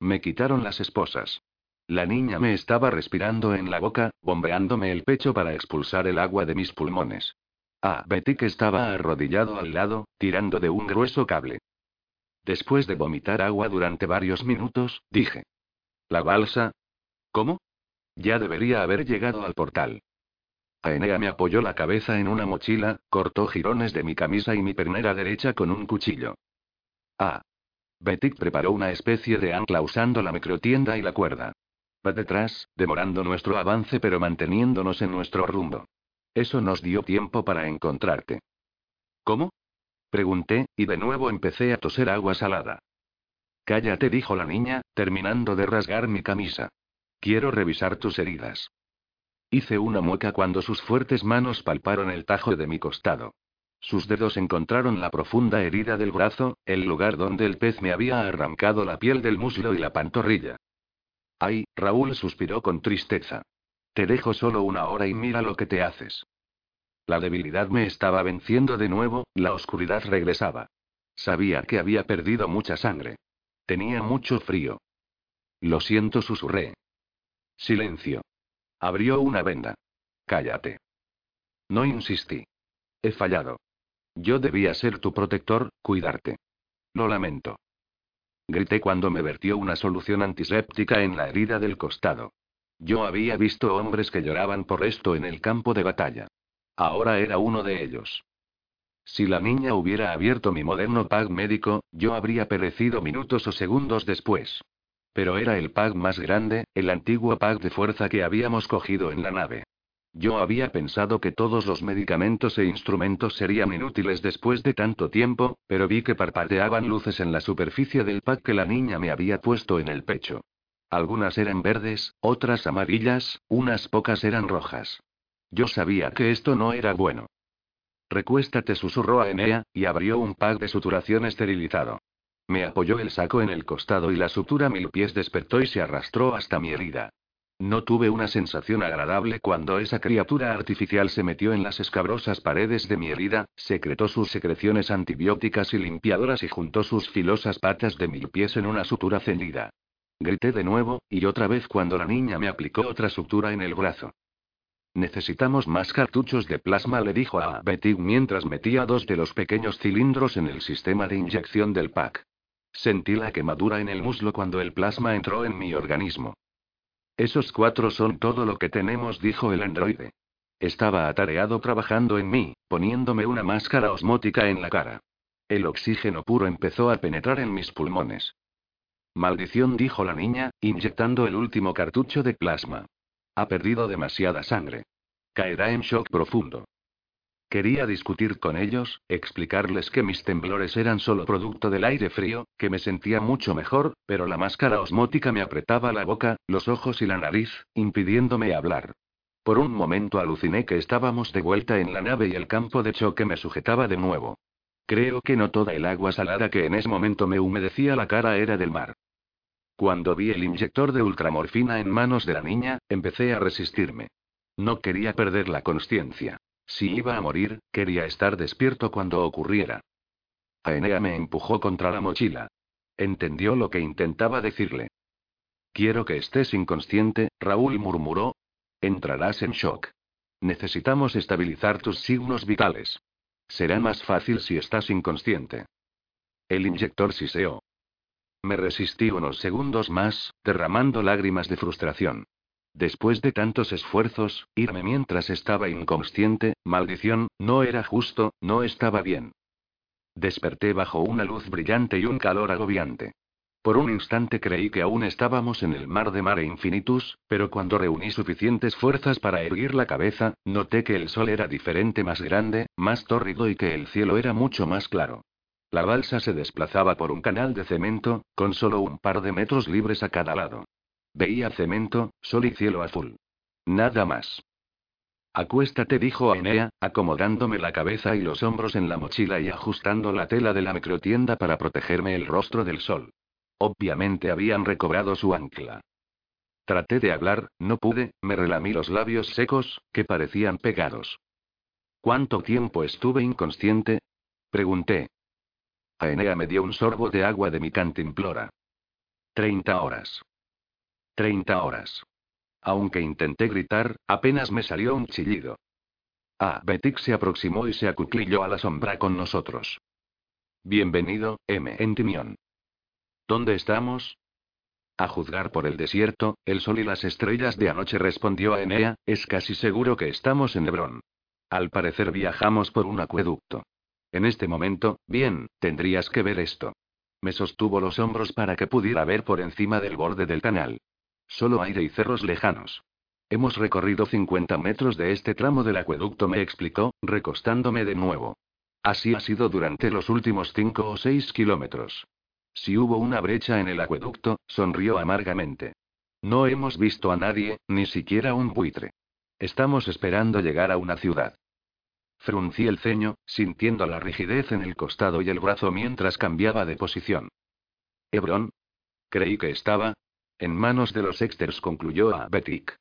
Speaker 1: Me quitaron las esposas. La niña me estaba respirando en la boca, bombeándome el pecho para expulsar el agua de mis pulmones. Ah, que estaba arrodillado al lado, tirando de un grueso cable. Después de vomitar agua durante varios minutos, dije. ¿La balsa? ¿Cómo? Ya debería haber llegado al portal. Aenea me apoyó la cabeza en una mochila, cortó jirones de mi camisa y mi pernera derecha con un cuchillo. Ah. Betik preparó una especie de ancla usando la microtienda y la cuerda. Va detrás, demorando nuestro avance pero manteniéndonos en nuestro rumbo. Eso nos dio tiempo para encontrarte. ¿Cómo? Pregunté, y de nuevo empecé a toser agua salada. Cállate, dijo la niña, terminando de rasgar mi camisa. Quiero revisar tus heridas. Hice una mueca cuando sus fuertes manos palparon el tajo de mi costado. Sus dedos encontraron la profunda herida del brazo, el lugar donde el pez me había arrancado la piel del muslo y la pantorrilla. Ay, Raúl suspiró con tristeza. Te dejo solo una hora y mira lo que te haces. La debilidad me estaba venciendo de nuevo, la oscuridad regresaba. Sabía que había perdido mucha sangre. Tenía mucho frío. Lo siento, susurré. Silencio. Abrió una venda. Cállate. No insistí. He fallado. Yo debía ser tu protector, cuidarte. Lo lamento. Grité cuando me vertió una solución antiséptica en la herida del costado. Yo había visto hombres que lloraban por esto en el campo de batalla. Ahora era uno de ellos. Si la niña hubiera abierto mi moderno pack médico, yo habría perecido minutos o segundos después. Pero era el pack más grande, el antiguo pack de fuerza que habíamos cogido en la nave. Yo había pensado que todos los medicamentos e instrumentos serían inútiles después de tanto tiempo, pero vi que parpadeaban luces en la superficie del pack que la niña me había puesto en el pecho. Algunas eran verdes, otras amarillas, unas pocas eran rojas. Yo sabía que esto no era bueno. Recuéstate, susurró a Enea, y abrió un pack de suturación esterilizado. Me apoyó el saco en el costado y la sutura mil pies despertó y se arrastró hasta mi herida. No tuve una sensación agradable cuando esa criatura artificial se metió en las escabrosas paredes de mi herida, secretó sus secreciones antibióticas y limpiadoras y juntó sus filosas patas de mil pies en una sutura cendida. Grité de nuevo, y otra vez cuando la niña me aplicó otra sutura en el brazo. Necesitamos más cartuchos de plasma, le dijo a Betty mientras metía dos de los pequeños cilindros en el sistema de inyección del pack. Sentí la quemadura en el muslo cuando el plasma entró en mi organismo. Esos cuatro son todo lo que tenemos, dijo el androide. Estaba atareado trabajando en mí, poniéndome una máscara osmótica en la cara. El oxígeno puro empezó a penetrar en mis pulmones. Maldición, dijo la niña, inyectando el último cartucho de plasma. Ha perdido demasiada sangre. Caerá en shock profundo. Quería discutir con ellos, explicarles que mis temblores eran solo producto del aire frío, que me sentía mucho mejor, pero la máscara osmótica me apretaba la boca, los ojos y la nariz, impidiéndome hablar. Por un momento aluciné que estábamos de vuelta en la nave y el campo de choque me sujetaba de nuevo. Creo que no toda el agua salada que en ese momento me humedecía la cara era del mar. Cuando vi el inyector de ultramorfina en manos de la niña, empecé a resistirme. No quería perder la conciencia. Si iba a morir, quería estar despierto cuando ocurriera. Aenea me empujó contra la mochila. Entendió lo que intentaba decirle. Quiero que estés inconsciente, Raúl murmuró. Entrarás en shock. Necesitamos estabilizar tus signos vitales. Será más fácil si estás inconsciente. El inyector siseó. Me resistí unos segundos más, derramando lágrimas de frustración. Después de tantos esfuerzos, irme mientras estaba inconsciente, maldición, no era justo, no estaba bien. Desperté bajo una luz brillante y un calor agobiante. Por un instante creí que aún estábamos en el mar de Mare Infinitus, pero cuando reuní suficientes fuerzas para erguir la cabeza, noté que el sol era diferente, más grande, más tórrido y que el cielo era mucho más claro. La balsa se desplazaba por un canal de cemento, con solo un par de metros libres a cada lado. Veía cemento, sol y cielo azul. Nada más. Acuéstate, dijo Aenea, acomodándome la cabeza y los hombros en la mochila y ajustando la tela de la microtienda para protegerme el rostro del sol. Obviamente habían recobrado su ancla. Traté de hablar, no pude, me relamí los labios secos, que parecían pegados. ¿Cuánto tiempo estuve inconsciente? Pregunté. Aenea me dio un sorbo de agua de mi cantimplora. Treinta horas. Treinta horas. Aunque intenté gritar, apenas me salió un chillido. Ah, Betik se aproximó y se acuclilló a la sombra con nosotros. Bienvenido, M. Entimión. ¿Dónde estamos? A juzgar por el desierto, el sol y las estrellas de anoche respondió a Enea, es casi seguro que estamos en Hebrón. Al parecer viajamos por un acueducto. En este momento, bien, tendrías que ver esto. Me sostuvo los hombros para que pudiera ver por encima del borde del canal. Solo aire y cerros lejanos. Hemos recorrido 50 metros de este tramo del acueducto, me explicó, recostándome de nuevo. Así ha sido durante los últimos 5 o 6 kilómetros. Si hubo una brecha en el acueducto, sonrió amargamente. No hemos visto a nadie, ni siquiera un buitre. Estamos esperando llegar a una ciudad. Fruncí el ceño, sintiendo la rigidez en el costado y el brazo mientras cambiaba de posición. Hebrón. Creí que estaba, en manos de los Exters, concluyó a Betik.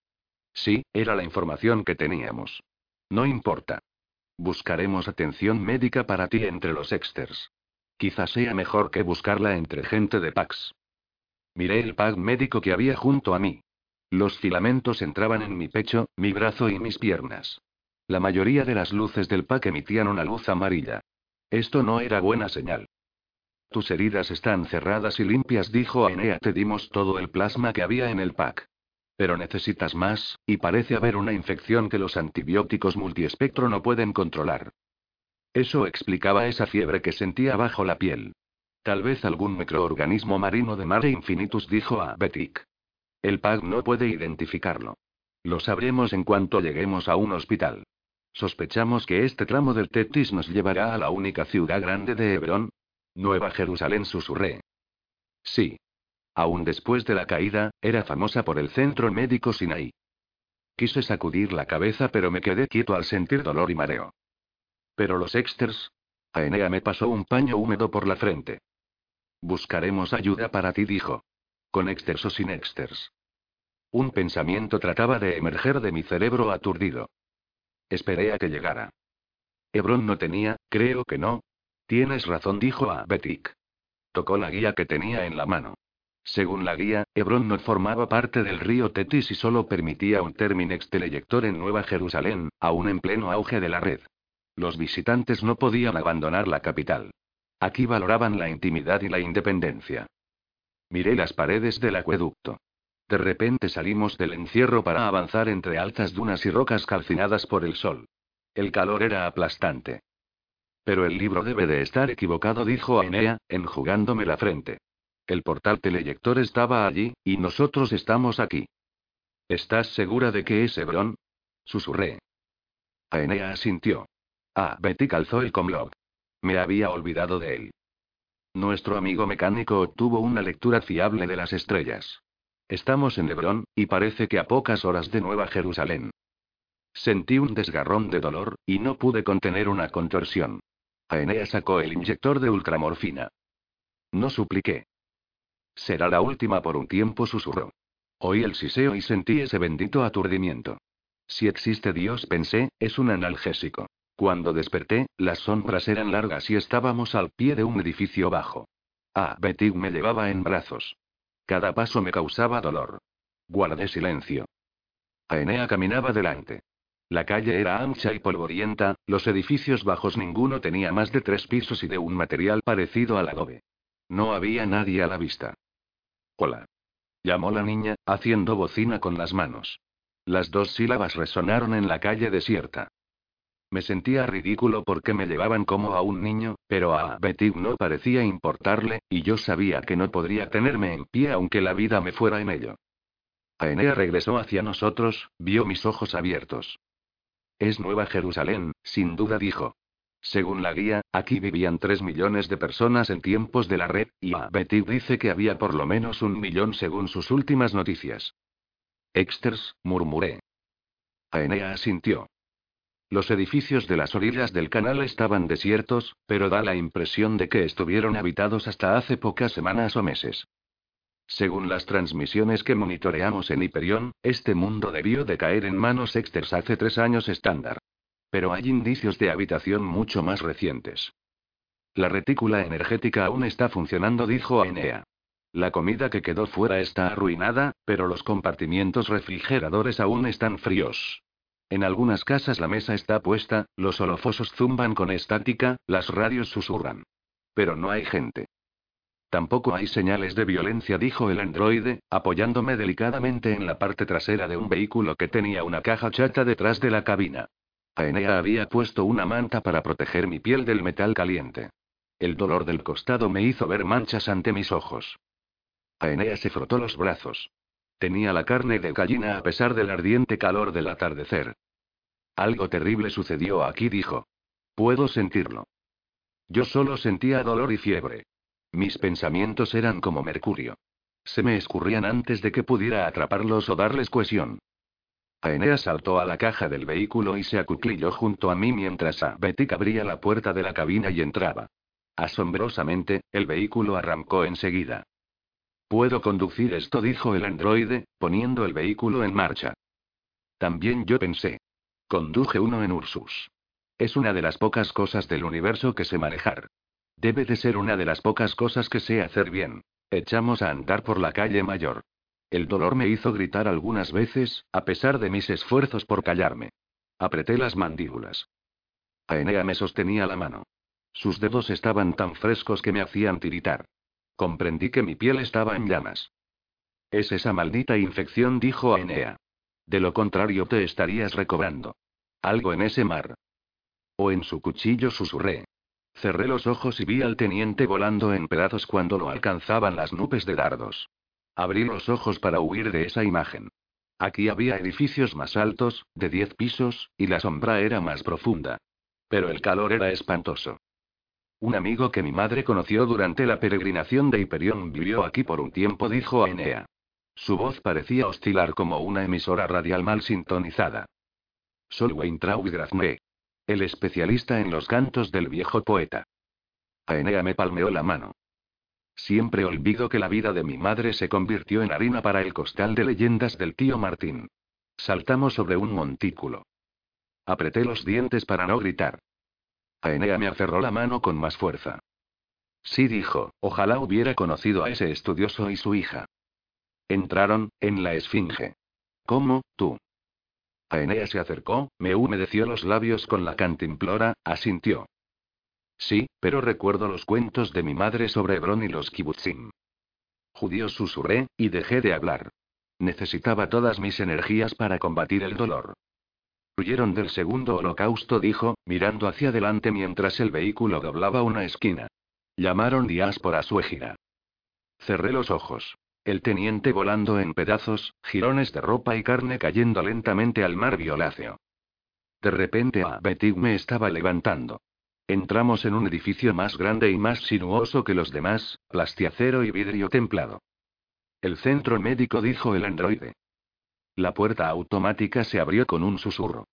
Speaker 1: Sí, era la información que teníamos. No importa. Buscaremos atención médica para ti entre los Exters. Quizás sea mejor que buscarla entre gente de Pax. Miré el pack médico que había junto a mí. Los filamentos entraban en mi pecho, mi brazo y mis piernas. La mayoría de las luces del pack emitían una luz amarilla. Esto no era buena señal. Tus heridas están cerradas y limpias, dijo Aenea. Te dimos todo el plasma que había en el pack. Pero necesitas más, y parece haber una infección que los antibióticos multiespectro no pueden controlar. Eso explicaba esa fiebre que sentía bajo la piel. Tal vez algún microorganismo marino de Mare Infinitus, dijo a Betik. El PAG no puede identificarlo. Lo sabremos en cuanto lleguemos a un hospital. Sospechamos que este tramo del Tetis nos llevará a la única ciudad grande de Hebrón. Nueva Jerusalén, susurré. Sí. Aún después de la caída, era famosa por el centro médico Sinai. Quise sacudir la cabeza, pero me quedé quieto al sentir dolor y mareo. Pero los exters. Aenea me pasó un paño húmedo por la frente. Buscaremos ayuda para ti, dijo. Con exters o sin exters. Un pensamiento trataba de emerger de mi cerebro aturdido. Esperé a que llegara. Hebron no tenía, creo que no. Tienes razón, dijo a Betik. Tocó la guía que tenía en la mano. Según la guía, Hebron no formaba parte del río Tetis y solo permitía un Terminex teleyector en Nueva Jerusalén, aún en pleno auge de la red. Los visitantes no podían abandonar la capital. Aquí valoraban la intimidad y la independencia. Miré las paredes del acueducto. De repente salimos del encierro para avanzar entre altas dunas y rocas calcinadas por el sol. El calor era aplastante. Pero el libro debe de estar equivocado, dijo Ainea, enjugándome la frente. El portal teleyector estaba allí, y nosotros estamos aquí. ¿Estás segura de que es Hebron? Susurré. Aenea asintió. Ah, Betty calzó el comlog. Me había olvidado de él. Nuestro amigo mecánico obtuvo una lectura fiable de las estrellas. Estamos en Hebrón, y parece que a pocas horas de Nueva Jerusalén. Sentí un desgarrón de dolor, y no pude contener una contorsión. Aenea sacó el inyector de ultramorfina. No supliqué. Será la última por un tiempo, susurró. Oí el siseo y sentí ese bendito aturdimiento. Si existe Dios, pensé, es un analgésico. Cuando desperté, las sombras eran largas y estábamos al pie de un edificio bajo. Ah, Betty me llevaba en brazos. Cada paso me causaba dolor. Guardé silencio. Aenea caminaba delante. La calle era ancha y polvorienta, los edificios bajos ninguno tenía más de tres pisos y de un material parecido al adobe. No había nadie a la vista. Hola. Llamó la niña, haciendo bocina con las manos. Las dos sílabas resonaron en la calle desierta. Me sentía ridículo porque me llevaban como a un niño, pero a Betty no parecía importarle, y yo sabía que no podría tenerme en pie aunque la vida me fuera en ello. Aenea regresó hacia nosotros, vio mis ojos abiertos. Es Nueva Jerusalén, sin duda dijo. Según la guía, aquí vivían 3 millones de personas en tiempos de la red, y a Betty dice que había por lo menos un millón según sus últimas noticias. Exters, murmuré. Aenea asintió. Los edificios de las orillas del canal estaban desiertos, pero da la impresión de que estuvieron habitados hasta hace pocas semanas o meses. Según las transmisiones que monitoreamos en Hyperion, este mundo debió de caer en manos Exters hace tres años estándar. Pero hay indicios de habitación mucho más recientes. La retícula energética aún está funcionando, dijo Aenea. La comida que quedó fuera está arruinada, pero los compartimientos refrigeradores aún están fríos. En algunas casas la mesa está puesta, los holofosos zumban con estática, las radios susurran. Pero no hay gente. Tampoco hay señales de violencia, dijo el androide, apoyándome delicadamente en la parte trasera de un vehículo que tenía una caja chata detrás de la cabina. Aenea había puesto una manta para proteger mi piel del metal caliente. El dolor del costado me hizo ver manchas ante mis ojos. Aenea se frotó los brazos. Tenía la carne de gallina a pesar del ardiente calor del atardecer. Algo terrible sucedió aquí, dijo. Puedo sentirlo. Yo solo sentía dolor y fiebre. Mis pensamientos eran como mercurio. Se me escurrían antes de que pudiera atraparlos o darles cohesión. Aenea saltó a la caja del vehículo y se acuclilló junto a mí mientras a Betty abría la puerta de la cabina y entraba. Asombrosamente, el vehículo arrancó enseguida. Puedo conducir esto, dijo el androide, poniendo el vehículo en marcha. También yo pensé. Conduje uno en Ursus. Es una de las pocas cosas del universo que sé manejar. Debe de ser una de las pocas cosas que sé hacer bien. Echamos a andar por la calle mayor. El dolor me hizo gritar algunas veces, a pesar de mis esfuerzos por callarme. Apreté las mandíbulas. Aenea me sostenía la mano. Sus dedos estaban tan frescos que me hacían tiritar. Comprendí que mi piel estaba en llamas. Es esa maldita infección, dijo Aenea. De lo contrario te estarías recobrando. Algo en ese mar. O en su cuchillo susurré. Cerré los ojos y vi al teniente volando en pedazos cuando lo alcanzaban las nubes de dardos. Abrí los ojos para huir de esa imagen. Aquí había edificios más altos, de diez pisos, y la sombra era más profunda. Pero el calor era espantoso. Un amigo que mi madre conoció durante la peregrinación de Hiperión vivió aquí por un tiempo, dijo a Enea. Su voz parecía oscilar como una emisora radial mal sintonizada. Solwayne Traugdrathme. El especialista en los cantos del viejo poeta. Aenea me palmeó la mano. Siempre olvido que la vida de mi madre se convirtió en harina para el costal de leyendas del tío Martín. Saltamos sobre un montículo. Apreté los dientes para no gritar. Aenea me aferró la mano con más fuerza. Sí dijo, ojalá hubiera conocido a ese estudioso y su hija. Entraron, en la esfinge. ¿Cómo, tú? Aenea se acercó, me humedeció los labios con la cantimplora, asintió. Sí, pero recuerdo los cuentos de mi madre sobre Hebrón y los kibutzim. Judíos susurré, y dejé de hablar. Necesitaba todas mis energías para combatir el dolor. Del segundo holocausto, dijo, mirando hacia adelante mientras el vehículo doblaba una esquina. Llamaron diáspora su égida. Cerré los ojos. El teniente volando en pedazos, jirones de ropa y carne cayendo lentamente al mar violáceo. De repente Abetig me estaba levantando. Entramos en un edificio más grande y más sinuoso que los demás, plastiacero y vidrio templado. El centro médico dijo el androide. La puerta automática se abrió con un susurro.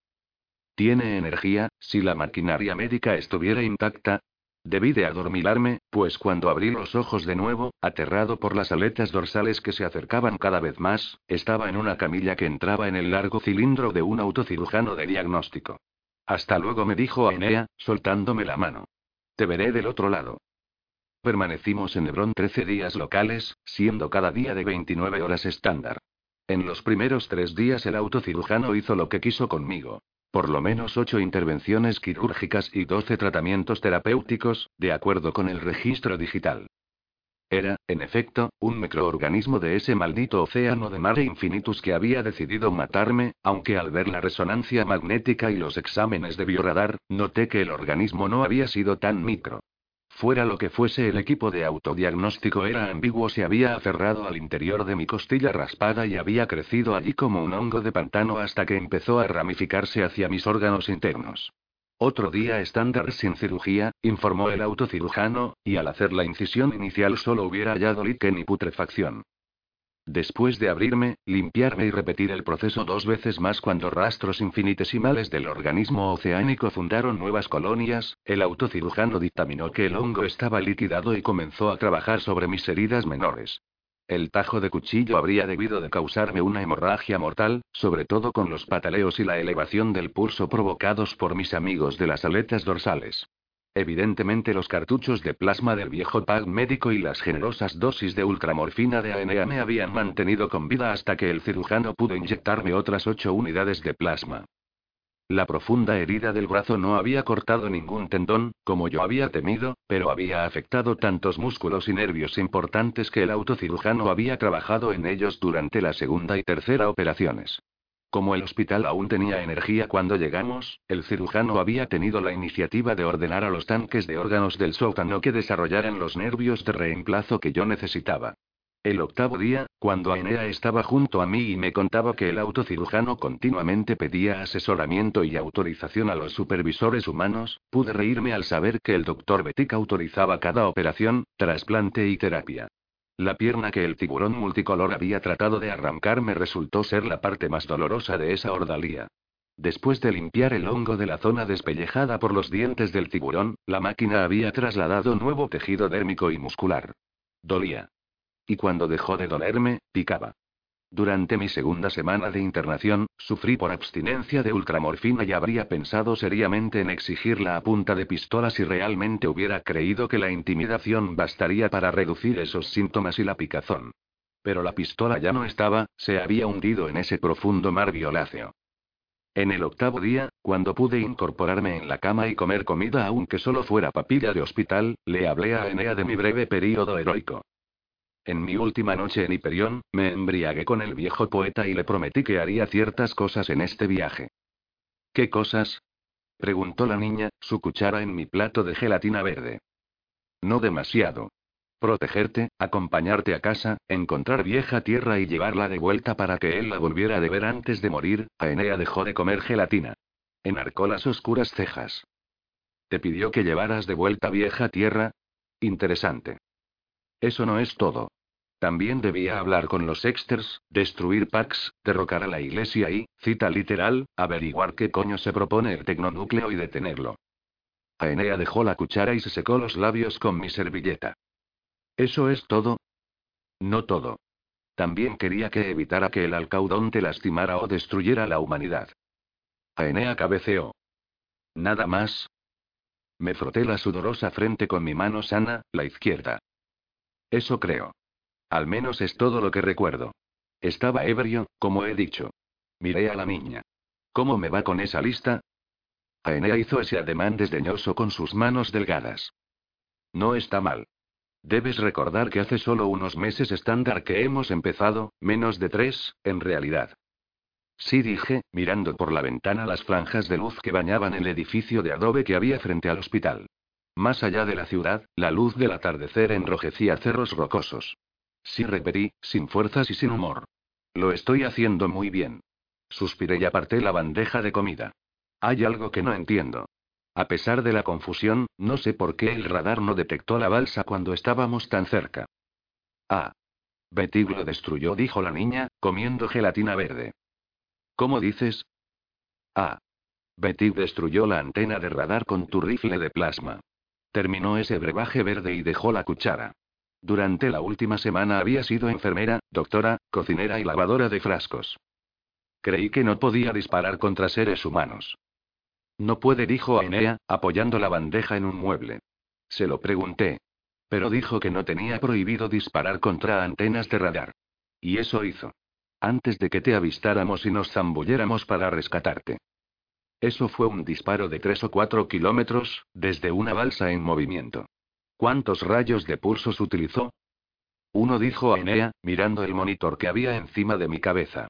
Speaker 1: Tiene energía, si la maquinaria médica estuviera intacta, Debí de adormilarme, pues cuando abrí los ojos de nuevo, aterrado por las aletas dorsales que se acercaban cada vez más, estaba en una camilla que entraba en el largo cilindro de un autocirujano de diagnóstico. Hasta luego me dijo Aenea, soltándome la mano. Te veré del otro lado. Permanecimos en Hebrón 13 días locales, siendo cada día de 29 horas estándar. En los primeros tres días el autocirujano hizo lo que quiso conmigo. Por lo menos ocho intervenciones quirúrgicas y doce tratamientos terapéuticos, de acuerdo con el registro digital. Era, en efecto, un microorganismo de ese maldito océano de mare infinitus que había decidido matarme, aunque al ver la resonancia magnética y los exámenes de bioradar, noté que el organismo no había sido tan micro. Fuera lo que fuese el equipo de autodiagnóstico era ambiguo, se había aferrado al interior de mi costilla raspada y había crecido allí como un hongo de pantano hasta que empezó a ramificarse hacia mis órganos internos. Otro día estándar sin cirugía, informó el autocirujano, y al hacer la incisión inicial solo hubiera hallado líquen y putrefacción. Después de abrirme, limpiarme y repetir el proceso dos veces más cuando rastros infinitesimales del organismo oceánico fundaron nuevas colonias, el autocirujano dictaminó que el hongo estaba liquidado y comenzó a trabajar sobre mis heridas menores. El tajo de cuchillo habría debido de causarme una hemorragia mortal, sobre todo con los pataleos y la elevación del pulso provocados por mis amigos de las aletas dorsales. Evidentemente los cartuchos de plasma del viejo PAG médico y las generosas dosis de ultramorfina de ANA me habían mantenido con vida hasta que el cirujano pudo inyectarme otras ocho unidades de plasma. La profunda herida del brazo no había cortado ningún tendón, como yo había temido, pero había afectado tantos músculos y nervios importantes que el autocirujano había trabajado en ellos durante la segunda y tercera operaciones. Como el hospital aún tenía energía cuando llegamos, el cirujano había tenido la iniciativa de ordenar a los tanques de órganos del sótano que desarrollaran los nervios de reemplazo que yo necesitaba. El octavo día, cuando Ainea estaba junto a mí y me contaba que el autocirujano continuamente pedía asesoramiento y autorización a los supervisores humanos, pude reírme al saber que el doctor Betic autorizaba cada operación, trasplante y terapia. La pierna que el tiburón multicolor había tratado de arrancarme resultó ser la parte más dolorosa de esa ordalía. Después de limpiar el hongo de la zona despellejada por los dientes del tiburón, la máquina había trasladado nuevo tejido dérmico y muscular. Dolía. Y cuando dejó de dolerme, picaba. Durante mi segunda semana de internación, sufrí por abstinencia de ultramorfina y habría pensado seriamente en exigirla a punta de pistola si realmente hubiera creído que la intimidación bastaría para reducir esos síntomas y la picazón. Pero la pistola ya no estaba, se había hundido en ese profundo mar violáceo. En el octavo día, cuando pude incorporarme en la cama y comer comida aunque solo fuera papilla de hospital, le hablé a Enea de mi breve período heroico. En mi última noche en Hiperión, me embriagué con el viejo poeta y le prometí que haría ciertas cosas en este viaje. ¿Qué cosas? preguntó la niña, su cuchara en mi plato de gelatina verde. No demasiado. Protegerte, acompañarte a casa, encontrar vieja tierra y llevarla de vuelta para que él la volviera a ver antes de morir. Aenea dejó de comer gelatina. Enarcó las oscuras cejas. ¿Te pidió que llevaras de vuelta vieja tierra? Interesante. Eso no es todo. También debía hablar con los Exters, destruir Pax, derrocar a la iglesia y, cita literal, averiguar qué coño se propone el tecnonúcleo y detenerlo. Aenea dejó la cuchara y se secó los labios con mi servilleta. ¿Eso es todo? No todo. También quería que evitara que el alcaudón lastimara o destruyera la humanidad. Aenea cabeceó. ¿Nada más? Me froté la sudorosa frente con mi mano sana, la izquierda. Eso creo. Al menos es todo lo que recuerdo. Estaba ebrio, como he dicho. Miré a la niña. ¿Cómo me va con esa lista? Aenea hizo ese ademán desdeñoso con sus manos delgadas. No está mal. Debes recordar que hace solo unos meses estándar que hemos empezado, menos de tres, en realidad. Sí dije, mirando por la ventana las franjas de luz que bañaban el edificio de adobe que había frente al hospital. Más allá de la ciudad, la luz del atardecer enrojecía cerros rocosos. Sí repetí, sin fuerzas y sin humor. Lo estoy haciendo muy bien. Suspiré y aparté la bandeja de comida. Hay algo que no entiendo. A pesar de la confusión, no sé por qué el radar no detectó la balsa cuando estábamos tan cerca. Ah. Betty lo destruyó, dijo la niña, comiendo gelatina verde. ¿Cómo dices? Ah. Betty destruyó la antena de radar con tu rifle de plasma. Terminó ese brebaje verde y dejó la cuchara. Durante la última semana había sido enfermera, doctora, cocinera y lavadora de frascos. Creí que no podía disparar contra seres humanos. No puede, dijo Aenea, apoyando la bandeja en un mueble. Se lo pregunté. Pero dijo que no tenía prohibido disparar contra antenas de radar. Y eso hizo. Antes de que te avistáramos y nos zambulléramos para rescatarte. Eso fue un disparo de tres o cuatro kilómetros, desde una balsa en movimiento. ¿Cuántos rayos de pulsos utilizó? Uno dijo a Enea, mirando el monitor que había encima de mi cabeza.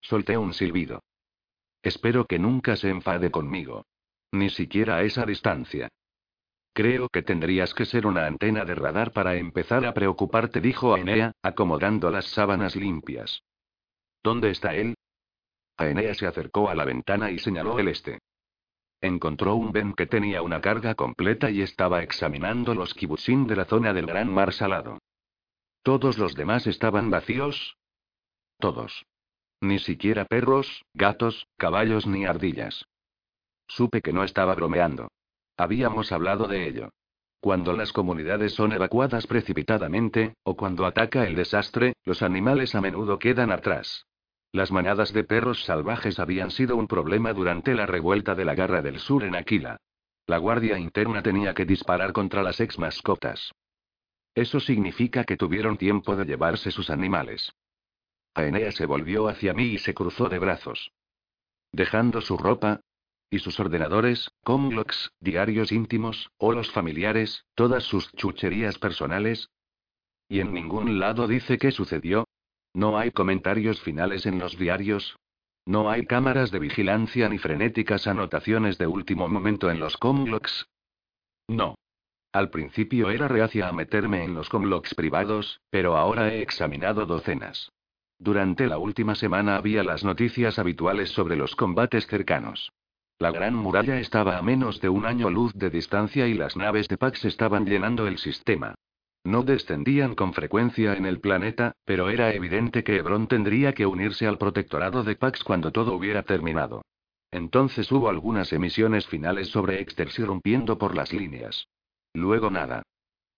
Speaker 1: Solté un silbido. Espero que nunca se enfade conmigo. Ni siquiera a esa distancia. Creo que tendrías que ser una antena de radar para empezar a preocuparte, dijo Enea, acomodando las sábanas limpias. ¿Dónde está él? Aenea se acercó a la ventana y señaló el este. Encontró un Ben que tenía una carga completa y estaba examinando los kibutzin de la zona del Gran Mar Salado. ¿Todos los demás estaban vacíos? Todos. Ni siquiera perros, gatos, caballos ni ardillas. Supe que no estaba bromeando. Habíamos hablado de ello. Cuando las comunidades son evacuadas precipitadamente, o cuando ataca el desastre, los animales a menudo quedan atrás. Las manadas de perros salvajes habían sido un problema durante la revuelta de la Guerra del Sur en Aquila. La Guardia Interna tenía que disparar contra las ex mascotas. Eso significa que tuvieron tiempo de llevarse sus animales. Aenea se volvió hacia mí y se cruzó de brazos. Dejando su ropa, y sus ordenadores, comlocks, diarios íntimos, o familiares, todas sus chucherías personales. Y en ningún lado dice qué sucedió, no hay comentarios finales en los diarios. No hay cámaras de vigilancia ni frenéticas anotaciones de último momento en los comlocks. No. Al principio era reacia a meterme en los comlocks privados, pero ahora he examinado docenas. Durante la última semana había las noticias habituales sobre los combates cercanos. La gran muralla estaba a menos de un año luz de distancia y las naves de Pax estaban llenando el sistema. No descendían con frecuencia en el planeta, pero era evidente que Hebron tendría que unirse al protectorado de Pax cuando todo hubiera terminado. Entonces hubo algunas emisiones finales sobre Exters irrumpiendo por las líneas. Luego nada.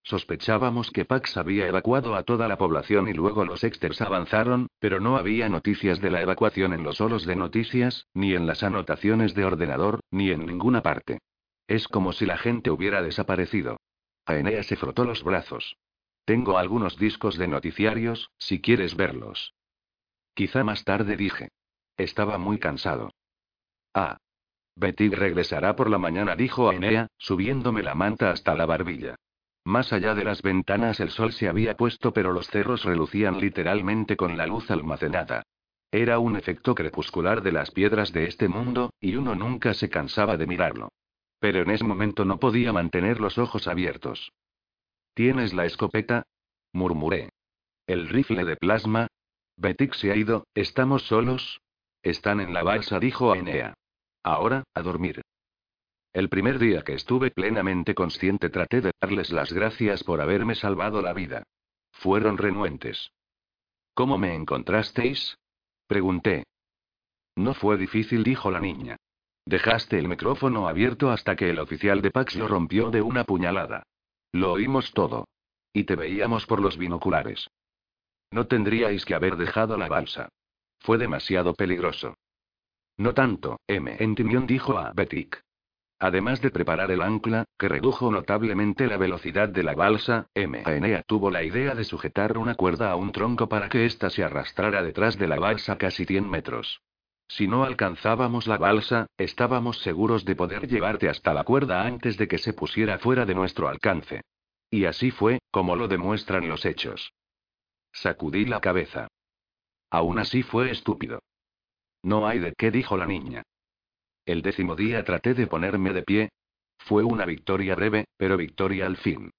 Speaker 1: Sospechábamos que Pax había evacuado a toda la población y luego los Exters avanzaron, pero no había noticias de la evacuación en los solos de noticias, ni en las anotaciones de ordenador, ni en ninguna parte. Es como si la gente hubiera desaparecido. Aenea se frotó los brazos. Tengo algunos discos de noticiarios, si quieres verlos. Quizá más tarde dije. Estaba muy cansado. Ah. Betty regresará por la mañana, dijo Aenea, subiéndome la manta hasta la barbilla. Más allá de las ventanas el sol se había puesto pero los cerros relucían literalmente con la luz almacenada. Era un efecto crepuscular de las piedras de este mundo, y uno nunca se cansaba de mirarlo. Pero en ese momento no podía mantener los ojos abiertos. ¿Tienes la escopeta? murmuré. ¿El rifle de plasma? Betik se ha ido, ¿estamos solos? Están en la balsa, dijo Aenea. Ahora, a dormir. El primer día que estuve plenamente consciente traté de darles las gracias por haberme salvado la vida. Fueron renuentes. ¿Cómo me encontrasteis? Pregunté. No fue difícil, dijo la niña. Dejaste el micrófono abierto hasta que el oficial de Pax lo rompió de una puñalada. Lo oímos todo. Y te veíamos por los binoculares. No tendríais que haber dejado la balsa. Fue demasiado peligroso. No tanto, M. Entimión dijo a Betik. Además de preparar el ancla, que redujo notablemente la velocidad de la balsa, M. Aenea tuvo la idea de sujetar una cuerda a un tronco para que ésta se arrastrara detrás de la balsa casi 100 metros. Si no alcanzábamos la balsa, estábamos seguros de poder llevarte hasta la cuerda antes de que se pusiera fuera de nuestro alcance. Y así fue, como lo demuestran los hechos. Sacudí la cabeza. Aún así fue estúpido. No hay de qué, dijo la niña. El décimo día traté de ponerme de pie. Fue una victoria breve, pero victoria al fin.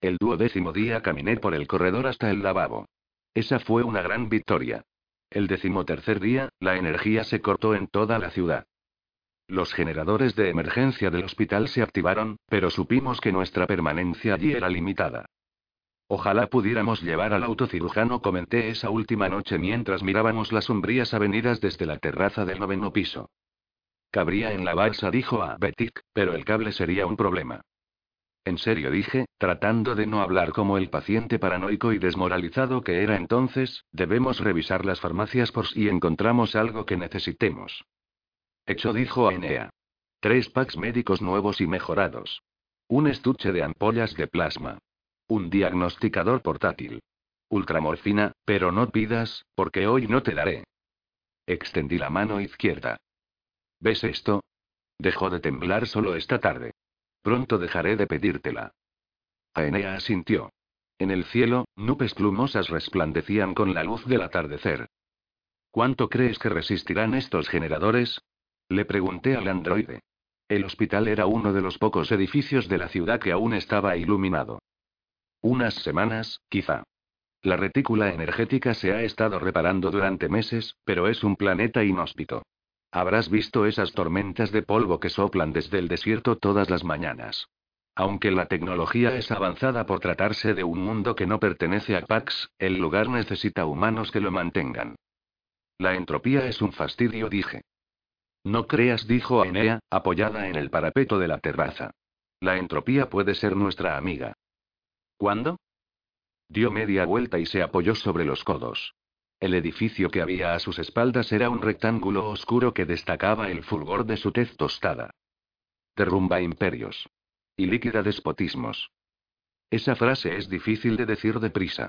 Speaker 1: El duodécimo día caminé por el corredor hasta el lavabo. Esa fue una gran victoria. El decimotercer día, la energía se cortó en toda la ciudad. Los generadores de emergencia del hospital se activaron, pero supimos que nuestra permanencia allí era limitada. Ojalá pudiéramos llevar al autocirujano, comenté esa última noche mientras mirábamos las sombrías avenidas desde la terraza del noveno piso. Cabría en la balsa, dijo a Betik, pero el cable sería un problema. En serio dije, tratando de no hablar como el paciente paranoico y desmoralizado que era entonces, debemos revisar las farmacias por si encontramos algo que necesitemos. Hecho dijo Aenea. Tres packs médicos nuevos y mejorados. Un estuche de ampollas de plasma. Un diagnosticador portátil. Ultramorfina, pero no pidas, porque hoy no te daré. Extendí la mano izquierda. ¿Ves esto? Dejó de temblar solo esta tarde. Pronto dejaré de pedírtela. Aenea asintió. En el cielo, nubes plumosas resplandecían con la luz del atardecer. ¿Cuánto crees que resistirán estos generadores? Le pregunté al androide. El hospital era uno de los pocos edificios de la ciudad que aún estaba iluminado. Unas semanas, quizá. La retícula energética se ha estado reparando durante meses, pero es un planeta inhóspito. Habrás visto esas tormentas de polvo que soplan desde el desierto todas las mañanas. Aunque la tecnología es avanzada por tratarse de un mundo que no pertenece a Pax, el lugar necesita humanos que lo mantengan. La entropía es un fastidio, dije. No creas, dijo Aenea, apoyada en el parapeto de la terraza. La entropía puede ser nuestra amiga. ¿Cuándo? Dio media vuelta y se apoyó sobre los codos. El edificio que había a sus espaldas era un rectángulo oscuro que destacaba el fulgor de su tez tostada. Derrumba imperios. Y líquida despotismos. Esa frase es difícil de decir deprisa.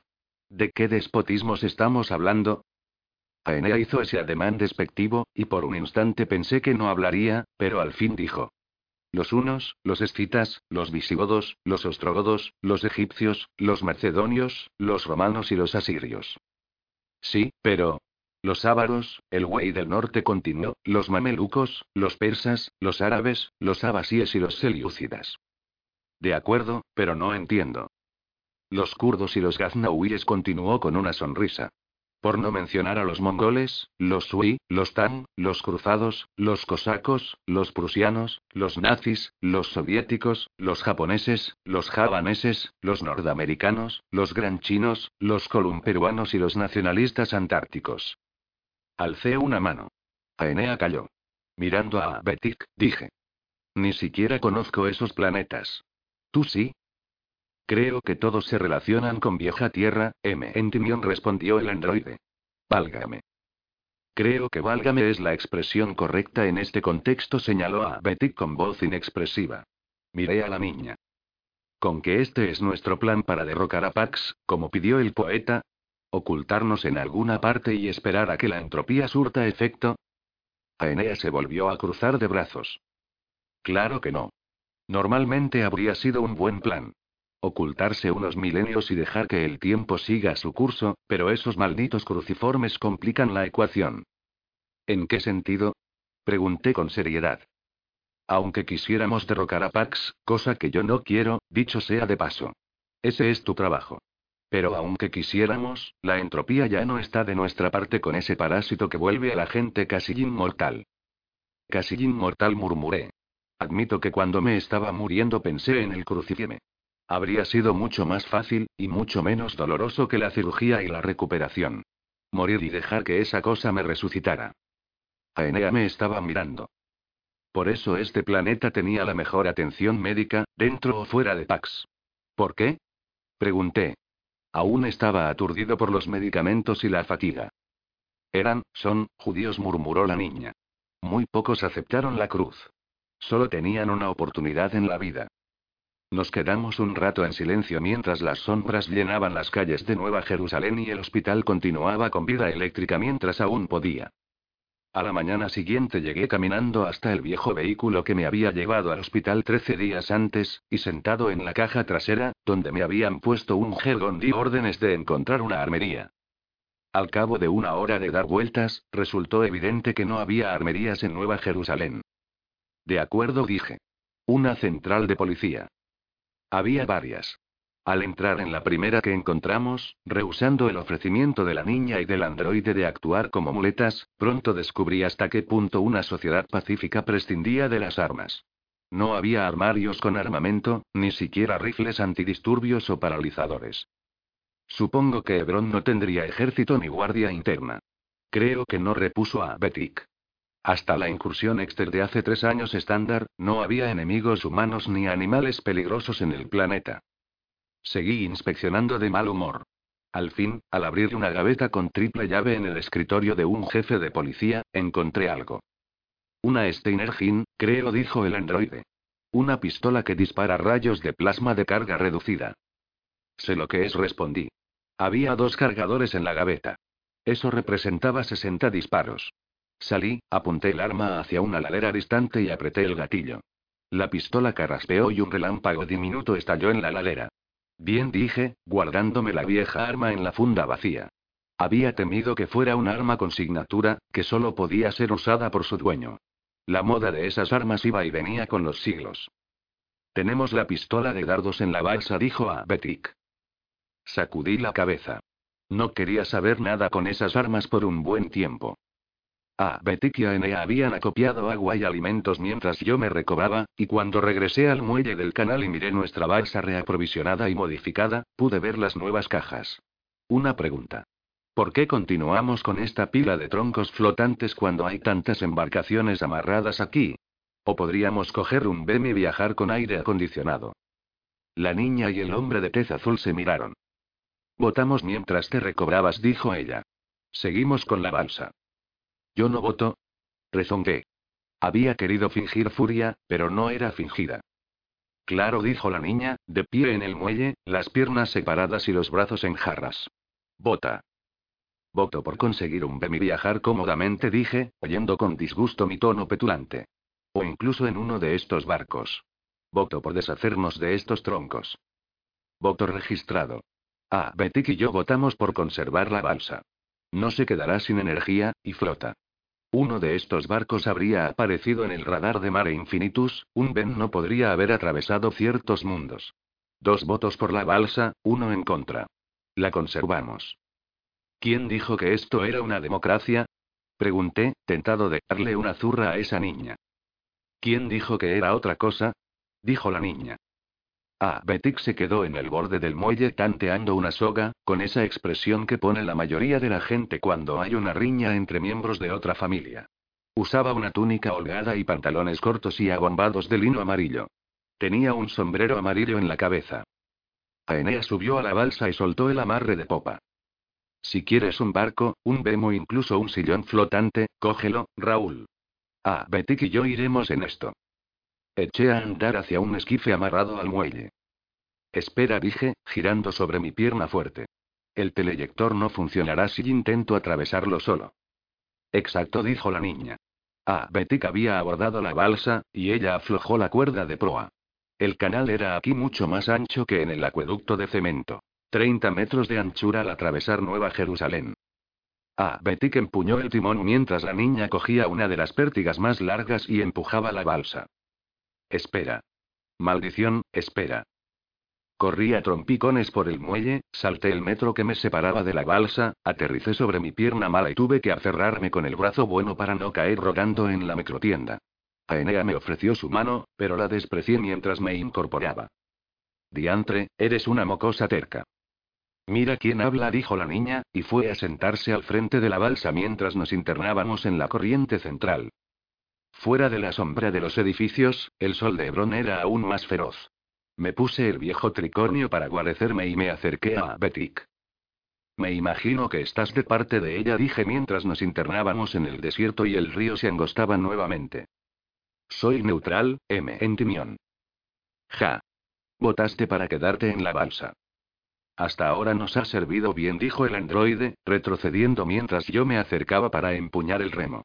Speaker 1: ¿De qué despotismos estamos hablando? Aenea hizo ese ademán despectivo, y por un instante pensé que no hablaría, pero al fin dijo. Los unos, los escitas, los visigodos, los ostrogodos, los egipcios, los macedonios, los romanos y los asirios. Sí, pero... Los ávaros, el güey del norte continuó, los mamelucos, los persas, los árabes, los abasíes y los seliúcidas. De acuerdo, pero no entiendo. Los kurdos y los gaznauíes continuó con una sonrisa. Por no mencionar a los mongoles, los sui, los tan, los cruzados, los cosacos, los prusianos, los nazis, los soviéticos, los japoneses, los javaneses, los nordamericanos, los gran chinos, los columperuanos y los nacionalistas antárticos. Alcé una mano. Aenea cayó. Mirando a Betik, dije. Ni siquiera conozco esos planetas. ¿Tú sí? Creo que todos se relacionan con vieja tierra, M. Endymion respondió el androide. Válgame. Creo que válgame es la expresión correcta en este contexto, señaló a Betty con voz inexpresiva. Miré a la niña. ¿Con que este es nuestro plan para derrocar a Pax, como pidió el poeta? ¿Ocultarnos en alguna parte y esperar a que la entropía surta efecto? Aenea se volvió a cruzar de brazos. Claro que no. Normalmente habría sido un buen plan. Ocultarse unos milenios y dejar que el tiempo siga su curso, pero esos malditos cruciformes complican la ecuación. ¿En qué sentido? Pregunté con seriedad. Aunque quisiéramos derrocar a Pax, cosa que yo no quiero, dicho sea de paso. Ese es tu trabajo. Pero aunque quisiéramos, la entropía ya no está de nuestra parte con ese parásito que vuelve a la gente casi inmortal. Casi inmortal murmuré. Admito que cuando me estaba muriendo pensé en el crucifieme. Habría sido mucho más fácil, y mucho menos doloroso que la cirugía y la recuperación. Morir y dejar que esa cosa me resucitara. Aenea me estaba mirando. Por eso este planeta tenía la mejor atención médica, dentro o fuera de Pax. ¿Por qué? Pregunté. Aún estaba aturdido por los medicamentos y la fatiga. Eran, son, judíos, murmuró la niña. Muy pocos aceptaron la cruz. Solo tenían una oportunidad en la vida. Nos quedamos un rato en silencio mientras las sombras llenaban las calles de Nueva Jerusalén y el hospital continuaba con vida eléctrica mientras aún podía. A la mañana siguiente llegué caminando hasta el viejo vehículo que me había llevado al hospital trece días antes, y sentado en la caja trasera, donde me habían puesto un jergón di órdenes de encontrar una armería. Al cabo de una hora de dar vueltas, resultó evidente que no había armerías en Nueva Jerusalén. De acuerdo, dije. Una central de policía. Había varias. Al entrar en la primera que encontramos, rehusando el ofrecimiento de la niña y del androide de actuar como muletas, pronto descubrí hasta qué punto una sociedad pacífica prescindía de las armas. No había armarios con armamento, ni siquiera rifles antidisturbios o paralizadores. Supongo que Hebron no tendría ejército ni guardia interna. Creo que no repuso a Betik. Hasta la incursión exter de hace tres años estándar, no había enemigos humanos ni animales peligrosos en el planeta. Seguí inspeccionando de mal humor. Al fin, al abrir una gaveta con triple llave en el escritorio de un jefe de policía, encontré algo. Una Steinergin, creo, dijo el androide. Una pistola que dispara rayos de plasma de carga reducida. Sé lo que es, respondí. Había dos cargadores en la gaveta. Eso representaba 60 disparos. Salí, apunté el arma hacia una ladera distante y apreté el gatillo. La pistola carraspeó y un relámpago diminuto estalló en la ladera. Bien dije, guardándome la vieja arma en la funda vacía. Había temido que fuera un arma con signatura, que solo podía ser usada por su dueño. La moda de esas armas iba y venía con los siglos. Tenemos la pistola de dardos en la balsa, dijo a. Sacudí la cabeza. No quería saber nada con esas armas por un buen tiempo. A Betik y Enea habían acopiado agua y alimentos mientras yo me recobraba, y cuando regresé al muelle del canal y miré nuestra balsa reaprovisionada y modificada, pude ver las nuevas cajas. Una pregunta. ¿Por qué continuamos con esta pila de troncos flotantes cuando hay tantas embarcaciones amarradas aquí? ¿O podríamos coger un BEM y viajar con aire acondicionado? La niña y el hombre de tez azul se miraron. Votamos mientras te recobrabas, dijo ella. Seguimos con la balsa. Yo no voto. Rezongué. Había querido fingir furia, pero no era fingida. Claro, dijo la niña, de pie en el muelle, las piernas separadas y los brazos en jarras. Vota. Voto por conseguir un BEM y viajar cómodamente, dije, oyendo con disgusto mi tono petulante. O incluso en uno de estos barcos. Voto por deshacernos de estos troncos. Voto registrado. Ah, Betik y yo votamos por conservar la balsa. No se quedará sin energía, y flota. Uno de estos barcos habría aparecido en el radar de Mare Infinitus, un Ben no podría haber atravesado ciertos mundos. Dos votos por la balsa, uno en contra. La conservamos. ¿Quién dijo que esto era una democracia? Pregunté, tentado de darle una zurra a esa niña. ¿Quién dijo que era otra cosa? Dijo la niña. Ah, Betik se quedó en el borde del muelle tanteando una soga, con esa expresión que pone la mayoría de la gente cuando hay una riña entre miembros de otra familia. Usaba una túnica holgada y pantalones cortos y agombados de lino amarillo. Tenía un sombrero amarillo en la cabeza. Aenea subió a la balsa y soltó el amarre de popa. Si quieres un barco, un bemo incluso un sillón flotante, cógelo, Raúl. Ah, Betik y yo iremos en esto. Eché a andar hacia un esquife amarrado al muelle. Espera, dije, girando sobre mi pierna fuerte. El teleyector no funcionará si intento atravesarlo solo. Exacto, dijo la niña. Ah, Betik había abordado la balsa, y ella aflojó la cuerda de proa. El canal era aquí mucho más ancho que en el acueducto de cemento. 30 metros de anchura al atravesar Nueva Jerusalén. Ah, Betik empuñó el timón mientras la niña cogía una de las pértigas más largas y empujaba la balsa. Espera. Maldición, espera. Corrí a trompicones por el muelle, salté el metro que me separaba de la balsa, aterricé sobre mi pierna mala y tuve que aferrarme con el brazo bueno para no caer rodando en la microtienda. Aenea me ofreció su mano, pero la desprecié mientras me incorporaba. Diantre, eres una mocosa terca. Mira quién habla, dijo la niña, y fue a sentarse al frente de la balsa mientras nos internábamos en la corriente central. Fuera de la sombra de los edificios, el sol de Hebrón era aún más feroz. Me puse el viejo tricornio para guarecerme y me acerqué a Betik. Me imagino que estás de parte de ella, dije mientras nos internábamos en el desierto y el río se angostaba nuevamente. Soy neutral, M. Entimión. Ja. Votaste para quedarte en la balsa. Hasta ahora nos ha servido bien, dijo el androide, retrocediendo mientras yo me acercaba para empuñar el remo.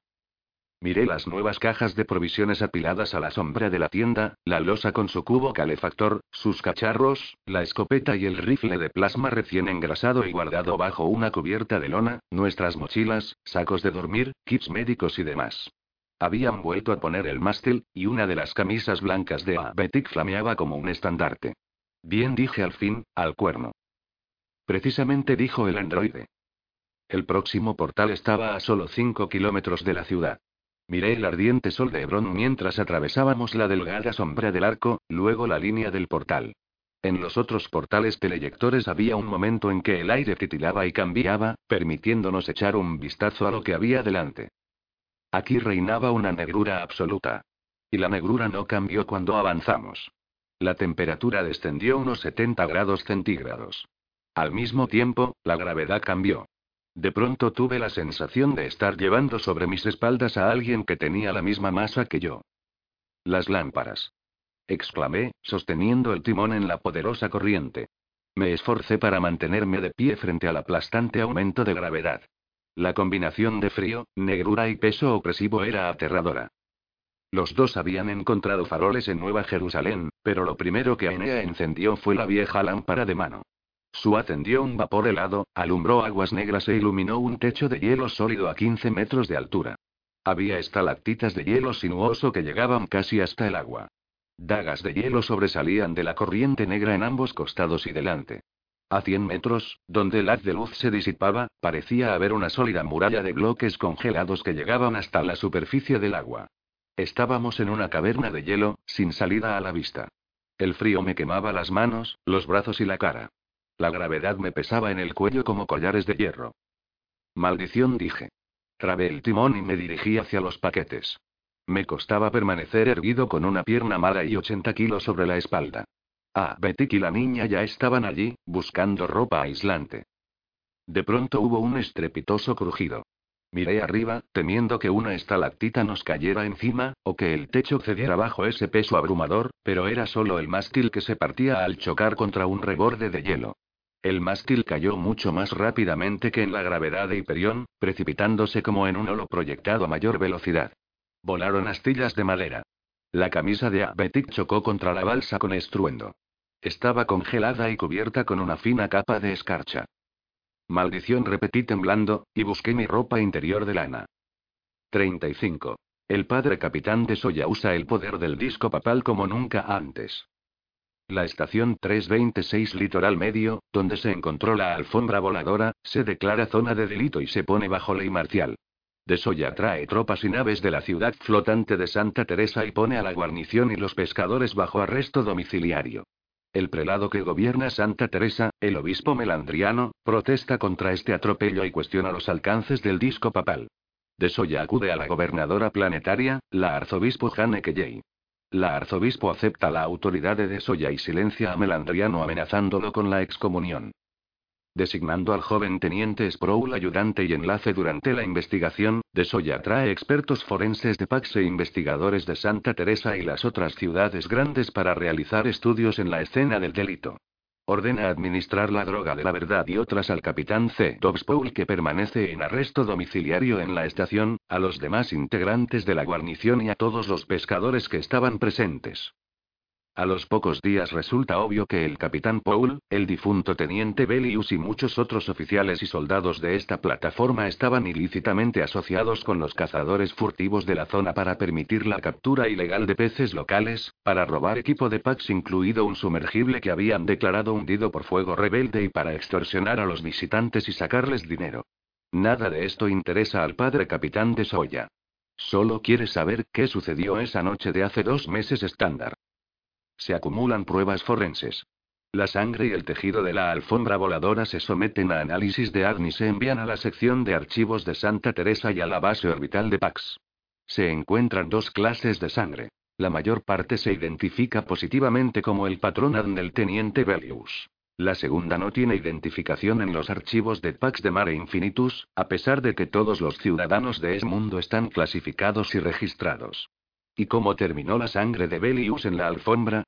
Speaker 1: Miré las nuevas cajas de provisiones apiladas a la sombra de la tienda, la losa con su cubo calefactor, sus cacharros, la escopeta y el rifle de plasma recién engrasado y guardado bajo una cubierta de lona, nuestras mochilas, sacos de dormir, kits médicos y demás. Habían vuelto a poner el mástil, y una de las camisas blancas de Abetic flameaba como un estandarte. Bien dije al fin, al cuerno. Precisamente dijo el androide. El próximo portal estaba a solo 5 kilómetros de la ciudad. Miré el ardiente sol de Hebrón mientras atravesábamos la delgada sombra del arco, luego la línea del portal. En los otros portales teleyectores había un momento en que el aire titilaba y cambiaba, permitiéndonos echar un vistazo a lo que había delante. Aquí reinaba una negrura absoluta. Y la negrura no cambió cuando avanzamos. La temperatura descendió unos 70 grados centígrados. Al mismo tiempo, la gravedad cambió. De pronto tuve la sensación de estar llevando sobre mis espaldas a alguien que tenía la misma masa que yo. Las lámparas. Exclamé, sosteniendo el timón en la poderosa corriente. Me esforcé para mantenerme de pie frente al aplastante aumento de gravedad. La combinación de frío, negrura y peso opresivo era aterradora. Los dos habían encontrado faroles en Nueva Jerusalén, pero lo primero que Aenea encendió fue la vieja lámpara de mano. Su atendió un vapor helado, alumbró aguas negras e iluminó un techo de hielo sólido a 15 metros de altura. Había estalactitas de hielo sinuoso que llegaban casi hasta el agua. Dagas de hielo sobresalían de la corriente negra en ambos costados y delante. A 100 metros, donde el haz de luz se disipaba, parecía haber una sólida muralla de bloques congelados que llegaban hasta la superficie del agua. Estábamos en una caverna de hielo, sin salida a la vista. El frío me quemaba las manos, los brazos y la cara. La gravedad me pesaba en el cuello como collares de hierro. Maldición, dije. Trabé el timón y me dirigí hacia los paquetes. Me costaba permanecer erguido con una pierna mala y 80 kilos sobre la espalda. Ah, Betty y la niña ya estaban allí, buscando ropa aislante. De pronto hubo un estrepitoso crujido. Miré arriba, temiendo que una estalactita nos cayera encima, o que el techo cediera bajo ese peso abrumador, pero era solo el mástil que se partía al chocar contra un reborde de hielo. El mástil cayó mucho más rápidamente que en la gravedad de Hiperión, precipitándose como en un holo proyectado a mayor velocidad. Volaron astillas de madera. La camisa de Abetic chocó contra la balsa con estruendo. Estaba congelada y cubierta con una fina capa de escarcha. Maldición repetí temblando, y busqué mi ropa interior de lana. 35. El padre capitán de Soya usa el poder del disco papal como nunca antes. La estación 326 Litoral Medio, donde se encontró la alfombra voladora, se declara zona de delito y se pone bajo ley marcial. De Soya trae tropas y naves de la ciudad flotante de Santa Teresa y pone a la guarnición y los pescadores bajo arresto domiciliario. El prelado que gobierna Santa Teresa, el obispo melandriano, protesta contra este atropello y cuestiona los alcances del disco papal. De Soya acude a la gobernadora planetaria, la arzobispo Kelley. La arzobispo acepta la autoridad de Desoya y silencia a Melandriano amenazándolo con la excomunión. Designando al joven teniente Sproul ayudante y enlace durante la investigación, Desoya trae expertos forenses de Pax e investigadores de Santa Teresa y las otras ciudades grandes para realizar estudios en la escena del delito. Ordena administrar la droga de la verdad y otras al capitán C. Dobspoul que permanece en arresto domiciliario en la estación, a los demás integrantes de la guarnición y a todos los pescadores que estaban presentes. A los pocos días resulta obvio que el capitán Paul, el difunto teniente Bellius y muchos otros oficiales y soldados de esta plataforma estaban ilícitamente asociados con los cazadores furtivos de la zona para permitir la captura ilegal de peces locales, para robar equipo de Pax incluido un sumergible que habían declarado hundido por fuego rebelde y para extorsionar a los visitantes y sacarles dinero. Nada de esto interesa al padre capitán de Soya. Solo quiere saber qué sucedió esa noche de hace dos meses estándar. Se acumulan pruebas forenses. La sangre y el tejido de la alfombra voladora se someten a análisis de ADN y se envían a la sección de archivos de Santa Teresa y a la base orbital de Pax. Se encuentran dos clases de sangre. La mayor parte se identifica positivamente como el patrón ADN del teniente Bellius. La segunda no tiene identificación en los archivos de Pax de Mare Infinitus, a pesar de que todos los ciudadanos de ese mundo están clasificados y registrados. ¿Y cómo terminó la sangre de Belius en la alfombra?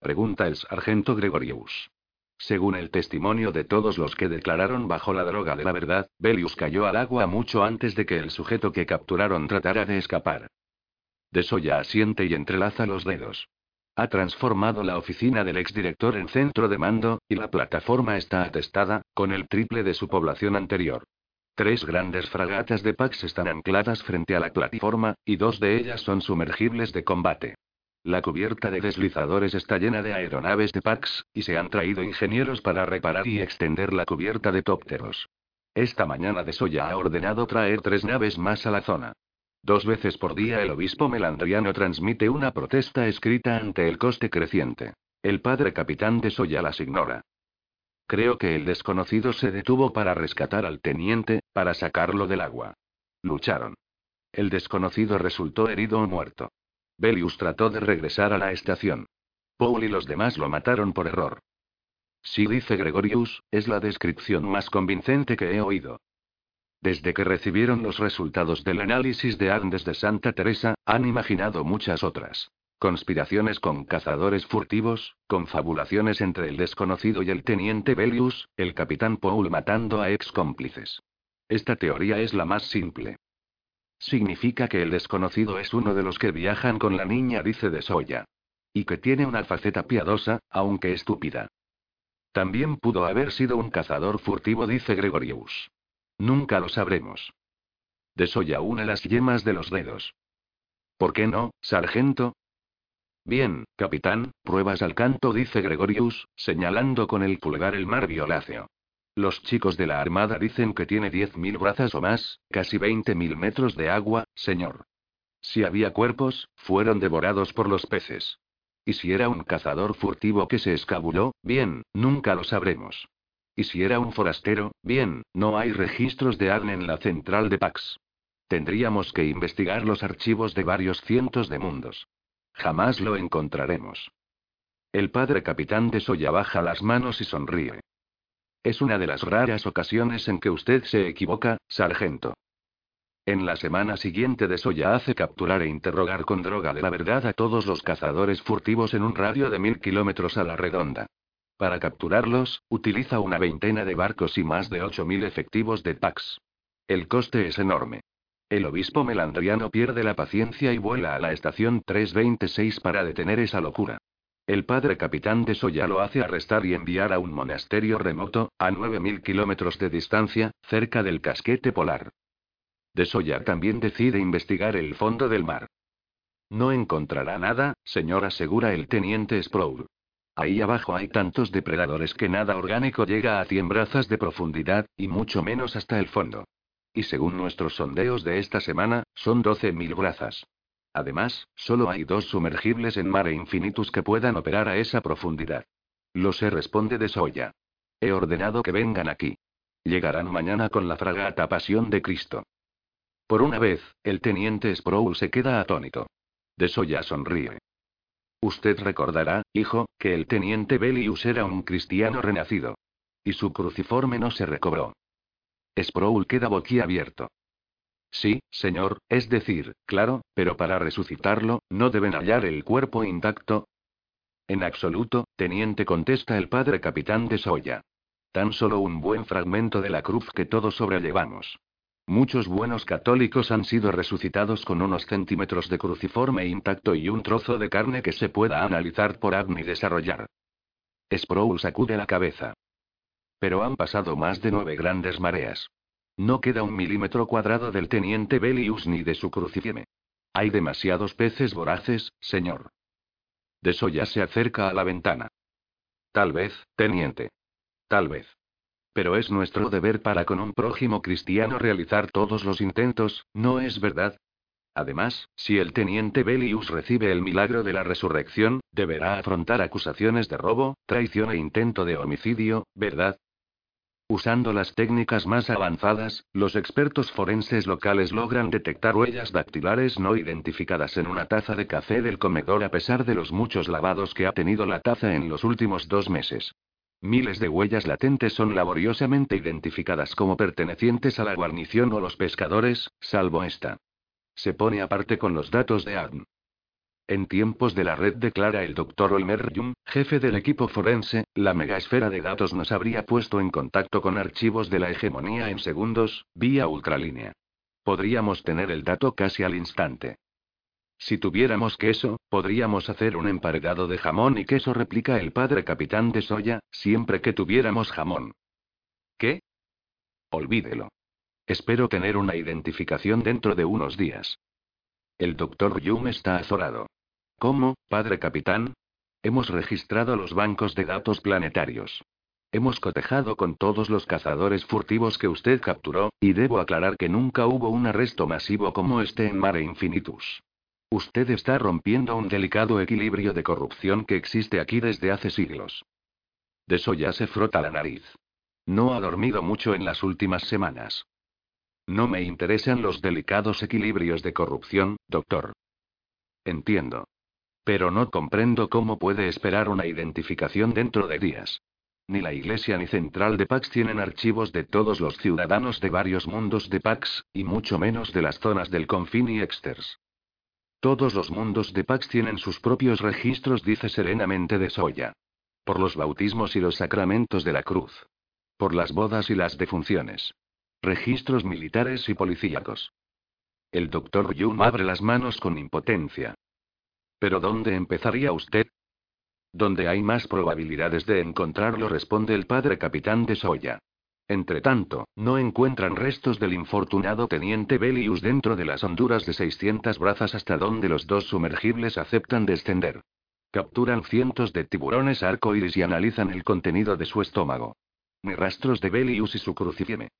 Speaker 1: Pregunta el sargento Gregorius. Según el testimonio de todos los que declararon bajo la droga de la verdad, Belius cayó al agua mucho antes de que el sujeto que capturaron tratara de escapar. Desoya asiente y entrelaza los dedos. Ha transformado la oficina del exdirector en centro de mando, y la plataforma está atestada, con el triple de su población anterior. Tres grandes fragatas de Pax están ancladas frente a la plataforma, y dos de ellas son sumergibles de combate. La cubierta de deslizadores está llena de aeronaves de Pax, y se han traído ingenieros para reparar y extender la cubierta de tópteros. Esta mañana de Soya ha ordenado traer tres naves más a la zona. Dos veces por día el obispo melandriano transmite una protesta escrita ante el coste creciente. El padre capitán de Soya las ignora. Creo que el desconocido se detuvo para rescatar al teniente, para sacarlo del agua. Lucharon. El desconocido resultó herido o muerto. Belius trató de regresar a la estación. Paul y los demás lo mataron por error. Sí, dice Gregorius, es la descripción más convincente que he oído. Desde que recibieron los resultados del análisis de Andes de Santa Teresa, han imaginado muchas otras. Conspiraciones con cazadores furtivos, confabulaciones entre el desconocido y el teniente Bellius, el capitán Paul matando a ex cómplices. Esta teoría es la más simple. Significa que el desconocido es uno de los que viajan con la niña, dice de Soya. Y que tiene una faceta piadosa, aunque estúpida. También pudo haber sido un cazador furtivo, dice Gregorius. Nunca lo sabremos. De Soya une las yemas de los dedos. ¿Por qué no, sargento? Bien, capitán, pruebas al canto, dice Gregorius, señalando con el pulgar el mar violáceo. Los chicos de la Armada dicen que tiene 10.000 brazas o más, casi 20.000 metros de agua, señor. Si había cuerpos, fueron devorados por los peces. Y si era un cazador furtivo que se escabulló, bien, nunca lo sabremos. Y si era un forastero, bien, no hay registros de ADN en la central de Pax. Tendríamos que investigar los archivos de varios cientos de mundos. Jamás lo encontraremos. El padre capitán de Soya baja las manos y sonríe. Es una de las raras ocasiones en que usted se equivoca, sargento. En la semana siguiente de Soya hace capturar e interrogar con droga de la verdad a todos los cazadores furtivos en un radio de mil kilómetros a la redonda. Para capturarlos, utiliza una veintena de barcos y más de ocho mil efectivos de Pax. El coste es enorme. El obispo melandriano pierde la paciencia y vuela a la estación 326 para detener esa locura. El padre capitán de Soya lo hace arrestar y enviar a un monasterio remoto, a 9.000 kilómetros de distancia, cerca del casquete polar. De Soya también decide investigar el fondo del mar. No encontrará nada, señor, asegura el teniente Sproul. Ahí abajo hay tantos depredadores que nada orgánico llega a 100 brazas de profundidad, y mucho menos hasta el fondo. Y según nuestros sondeos de esta semana, son 12.000 brazas. Además, solo hay dos sumergibles en Mare Infinitus que puedan operar a esa profundidad. Lo sé, responde de Soya. He ordenado que vengan aquí. Llegarán mañana con la fragata Pasión de Cristo. Por una vez, el teniente Sproul se queda atónito. De Soya sonríe. Usted recordará, hijo, que el teniente Bellius era un cristiano renacido. Y su cruciforme no se recobró. Sproul queda boquiabierto. Sí, señor, es decir, claro, pero para resucitarlo, ¿no deben hallar el cuerpo intacto? En absoluto, teniente, contesta el padre capitán de Soya. Tan solo un buen fragmento de la cruz que todos sobrellevamos. Muchos buenos católicos han sido resucitados con unos centímetros de cruciforme intacto y un trozo de carne que se pueda analizar por Agni y desarrollar. Sproul sacude la cabeza. Pero han pasado más de nueve grandes mareas. No queda un milímetro cuadrado del teniente Bellius ni de su crucifieme. Hay demasiados peces voraces, señor. De Soya se acerca a la ventana. Tal vez, teniente. Tal vez. Pero es nuestro deber para con un prójimo cristiano realizar todos los intentos, ¿no es verdad? Además, si el teniente Bellius recibe el milagro de la resurrección, deberá afrontar acusaciones de robo, traición e intento de homicidio, ¿verdad? Usando las técnicas más avanzadas, los expertos forenses locales logran detectar huellas dactilares no identificadas en una taza de café del comedor a pesar de los muchos lavados que ha tenido la taza en los últimos dos meses. Miles de huellas latentes son laboriosamente identificadas como pertenecientes a la guarnición o los pescadores, salvo esta. Se pone aparte con los datos de ADN. En tiempos de la red declara el Dr. Olmer Jung, jefe del equipo forense, la megaesfera de datos nos habría puesto en contacto con archivos de la hegemonía en segundos, vía ultralínea. Podríamos tener el dato casi al instante. Si tuviéramos queso, podríamos hacer un emparedado de jamón y queso, replica el padre capitán de Soya, siempre que tuviéramos jamón. ¿Qué? Olvídelo. Espero tener una identificación dentro de unos días. El doctor Yum está azorado. ¿Cómo, padre capitán? Hemos registrado los bancos de datos planetarios. Hemos cotejado con todos los cazadores furtivos que usted capturó, y debo aclarar que nunca hubo un arresto masivo como este en Mare Infinitus. Usted está rompiendo un delicado equilibrio de corrupción que existe aquí desde hace siglos. De eso ya se frota la nariz. No ha dormido mucho en las últimas semanas. No me interesan los delicados equilibrios de corrupción, doctor. Entiendo. Pero no comprendo cómo puede esperar una identificación dentro de días. Ni la Iglesia ni Central de Pax tienen archivos de todos los ciudadanos de varios mundos de Pax, y mucho menos de las zonas del confín y Exters. Todos los mundos de Pax tienen sus propios registros, dice serenamente de Soya. Por los bautismos y los sacramentos de la cruz. Por las bodas y las defunciones. Registros militares y policíacos. El doctor Yun abre las manos con impotencia. ¿Pero dónde empezaría usted? Donde hay más probabilidades de encontrarlo, responde el padre capitán de Soya. Entretanto, no encuentran restos del infortunado teniente Bellius dentro de las honduras de 600 brazas hasta donde los dos sumergibles aceptan descender. Capturan cientos de tiburones arcoíris y analizan el contenido de su estómago. Ni rastros de Bellius y su crucifieme.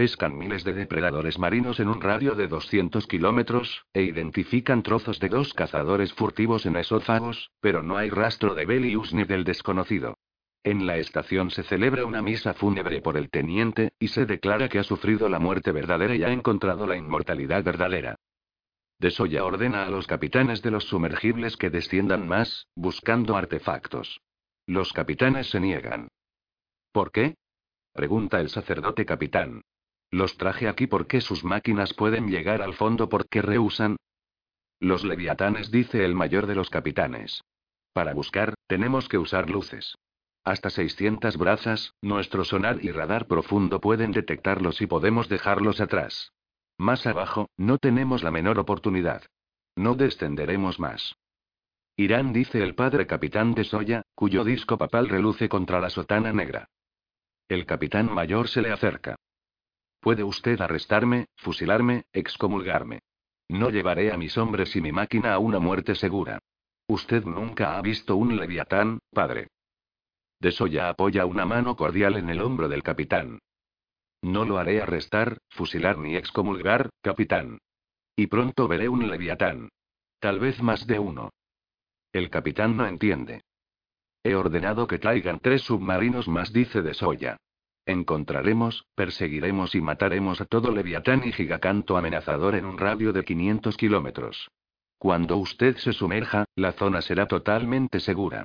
Speaker 1: Pescan miles de depredadores marinos en un radio de 200 kilómetros, e identifican trozos de dos cazadores furtivos en esófagos, pero no hay rastro de Bellius ni del desconocido. En la estación se celebra una misa fúnebre por el teniente, y se declara que ha sufrido la muerte verdadera y ha encontrado la inmortalidad verdadera. De Soya ordena a los capitanes de los sumergibles que desciendan más, buscando artefactos. Los capitanes se niegan. ¿Por qué? pregunta el sacerdote capitán. Los traje aquí porque sus máquinas pueden llegar al fondo porque rehusan. Los leviatanes, dice el mayor de los capitanes. Para buscar, tenemos que usar luces. Hasta 600 brazas, nuestro sonar y radar profundo pueden detectarlos y podemos dejarlos atrás. Más abajo, no tenemos la menor oportunidad. No descenderemos más. Irán, dice el padre capitán de Soya, cuyo disco papal reluce contra la sotana negra. El capitán mayor se le acerca. Puede usted arrestarme, fusilarme, excomulgarme. No llevaré a mis hombres y mi máquina a una muerte segura. Usted nunca ha visto un leviatán, padre. De Soya apoya una mano cordial en el hombro del capitán. No lo haré arrestar, fusilar ni excomulgar, capitán. Y pronto veré un leviatán. Tal vez más de uno. El capitán no entiende. He ordenado que traigan tres submarinos más, dice de Soya. Encontraremos, perseguiremos y mataremos a todo leviatán y gigacanto amenazador en un radio de 500 kilómetros. Cuando usted se sumerja, la zona será totalmente segura.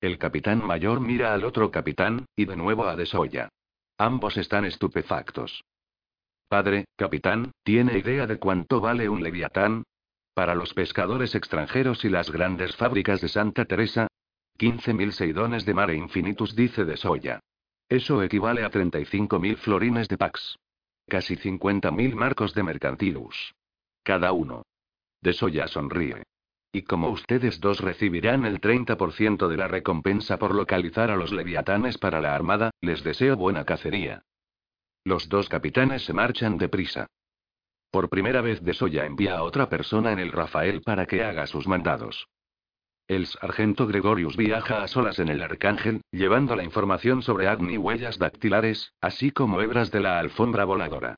Speaker 1: El capitán mayor mira al otro capitán, y de nuevo a Desoya. Ambos están estupefactos. Padre, capitán, ¿tiene idea de cuánto vale un leviatán? Para los pescadores extranjeros y las grandes fábricas de Santa Teresa, 15.000 seidones de mare infinitus, dice de Soya. Eso equivale a 35.000 florines de Pax. Casi 50.000 marcos de mercantilus. Cada uno. De Soya sonríe. Y como ustedes dos recibirán el 30% de la recompensa por localizar a los leviatanes para la armada, les deseo buena cacería. Los dos capitanes se marchan deprisa. Por primera vez De Soya envía a otra persona en el Rafael para que haga sus mandados. El sargento Gregorius viaja a solas en el Arcángel, llevando la información sobre Agni huellas dactilares, así como hebras de la alfombra voladora.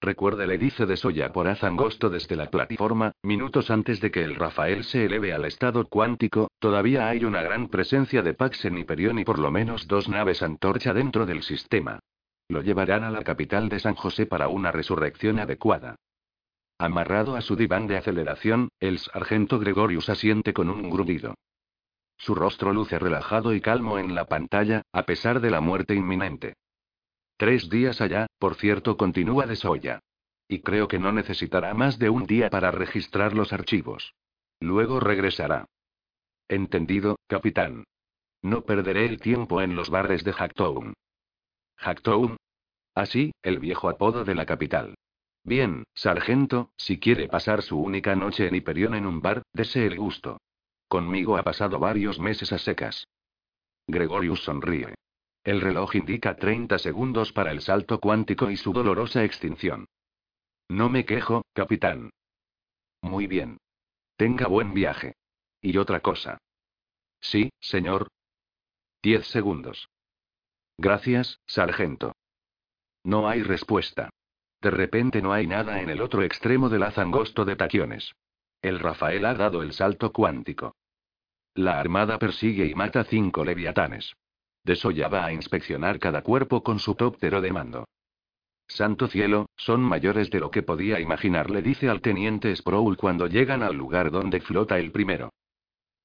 Speaker 1: Recuerde, le dice de Soya por haz angosto desde la plataforma, minutos antes de que el Rafael se eleve al estado cuántico, todavía hay una gran presencia de Pax en Hiperión y por lo menos dos naves antorcha dentro del sistema. Lo llevarán a la capital de San José para una resurrección adecuada. Amarrado a su diván de aceleración, el sargento Gregorius asiente con un grudido. Su rostro luce relajado y calmo en la pantalla, a pesar de la muerte inminente. Tres días allá, por cierto, continúa de Soya. Y creo que no necesitará más de un día para registrar los archivos. Luego regresará. Entendido, capitán. No perderé el tiempo en los bares de Hacktown. Hacktown. Así, el viejo apodo de la capital. Bien, sargento, si quiere pasar su única noche en Hiperión en un bar, dese el gusto. Conmigo ha pasado varios meses a secas. Gregorius sonríe. El reloj indica 30 segundos para el salto cuántico y su dolorosa extinción. No me quejo, capitán. Muy bien. Tenga buen viaje. Y otra cosa. Sí, señor. Diez segundos. Gracias, sargento. No hay respuesta. De repente no hay nada en el otro extremo del haz angosto de taquiones. El Rafael ha dado el salto cuántico. La armada persigue y mata cinco leviatanes. Desoya va a inspeccionar cada cuerpo con su tóptero de mando. Santo cielo, son mayores de lo que podía imaginar, le dice al teniente Sproul cuando llegan al lugar donde flota el primero.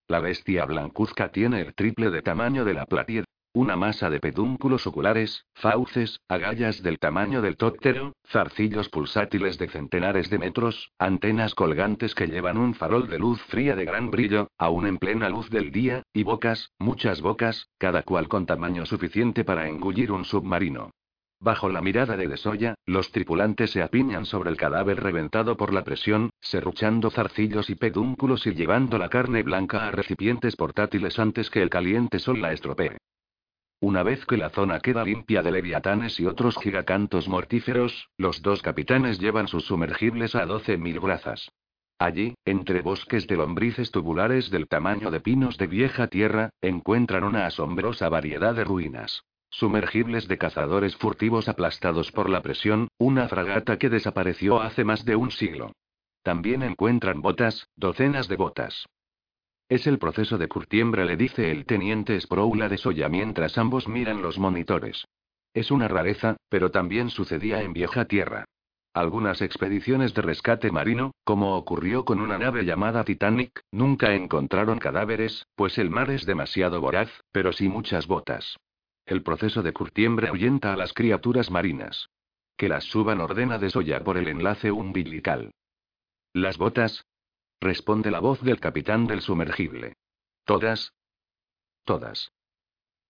Speaker 1: La bestia blancuzca tiene el triple de tamaño de la platier, una masa de pedúnculos oculares, fauces, agallas del tamaño del tóptero, zarcillos pulsátiles de centenares de metros, antenas colgantes que llevan un farol de luz fría de gran brillo, aún en plena luz del día, y bocas, muchas bocas, cada cual con tamaño suficiente para engullir un submarino. Bajo la mirada de Desoya, los tripulantes se apiñan sobre el cadáver reventado por la presión, serruchando zarcillos y pedúnculos y llevando la carne blanca a recipientes portátiles antes que el caliente sol la estropee. Una vez que la zona queda limpia de leviatanes y otros gigacantos mortíferos, los dos capitanes llevan sus sumergibles a 12.000 brazas. Allí, entre bosques de lombrices tubulares del tamaño de pinos de vieja tierra, encuentran una asombrosa variedad de ruinas. Sumergibles de cazadores furtivos aplastados por la presión, una fragata que desapareció hace más de un siglo. También encuentran botas, docenas de botas. Es el proceso de curtiembre, le dice el teniente Sproula de Soya mientras ambos miran los monitores. Es una rareza, pero también sucedía en vieja tierra. Algunas expediciones de rescate marino, como ocurrió con una nave llamada Titanic, nunca encontraron cadáveres, pues el mar es demasiado voraz, pero sí muchas botas. El proceso de curtiembre ahuyenta a las criaturas marinas. Que las suban ordena de Soya por el enlace umbilical. Las botas, Responde la voz del capitán del sumergible. ¿Todas? Todas.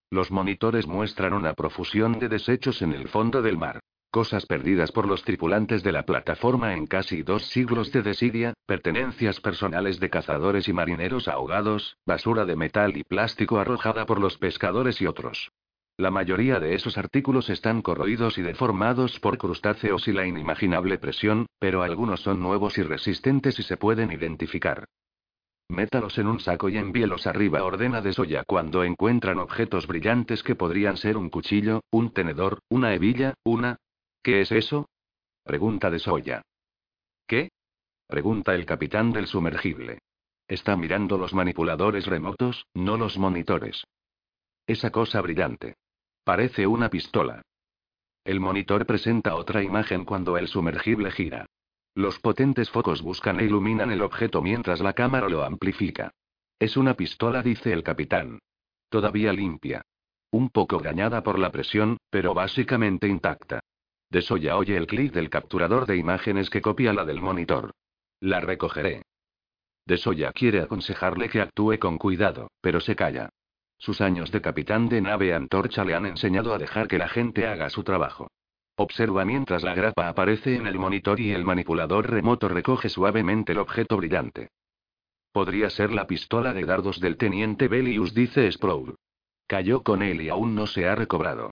Speaker 1: Los monitores muestran una profusión de desechos en el fondo del mar. Cosas perdidas por los tripulantes de la plataforma en casi dos siglos de desidia, pertenencias personales de cazadores y marineros ahogados, basura de metal y plástico arrojada por los pescadores y otros. La mayoría de esos artículos están corroídos y deformados por crustáceos y la inimaginable presión, pero algunos son nuevos y resistentes y se pueden identificar. Métalos en un saco y envíelos arriba, ordena de Soya cuando encuentran objetos brillantes que podrían ser un cuchillo, un tenedor, una hebilla, una. ¿Qué es eso? Pregunta de Soya. ¿Qué? Pregunta el capitán del sumergible. Está mirando los manipuladores remotos, no los monitores. Esa cosa brillante. Parece una pistola. El monitor presenta otra imagen cuando el sumergible gira. Los potentes focos buscan e iluminan el objeto mientras la cámara lo amplifica. Es una pistola, dice el capitán. Todavía limpia. Un poco dañada por la presión, pero básicamente intacta. De Soya oye el clic del capturador de imágenes que copia la del monitor. La recogeré. De Soya quiere aconsejarle que actúe con cuidado, pero se calla. Sus años de capitán de nave antorcha le han enseñado a dejar que la gente haga su trabajo. Observa mientras la grapa aparece en el monitor y el manipulador remoto recoge suavemente el objeto brillante. Podría ser la pistola de dardos del teniente Bellius, dice Sproul. Cayó con él y aún no se ha recobrado.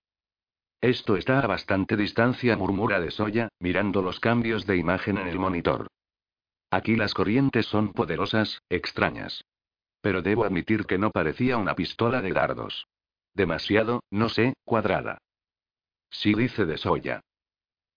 Speaker 1: Esto está a bastante distancia, murmura de Soya, mirando los cambios de imagen en el monitor. Aquí las corrientes son poderosas, extrañas. Pero debo admitir que no parecía una pistola de dardos. Demasiado, no sé, cuadrada. Sí dice de Soya.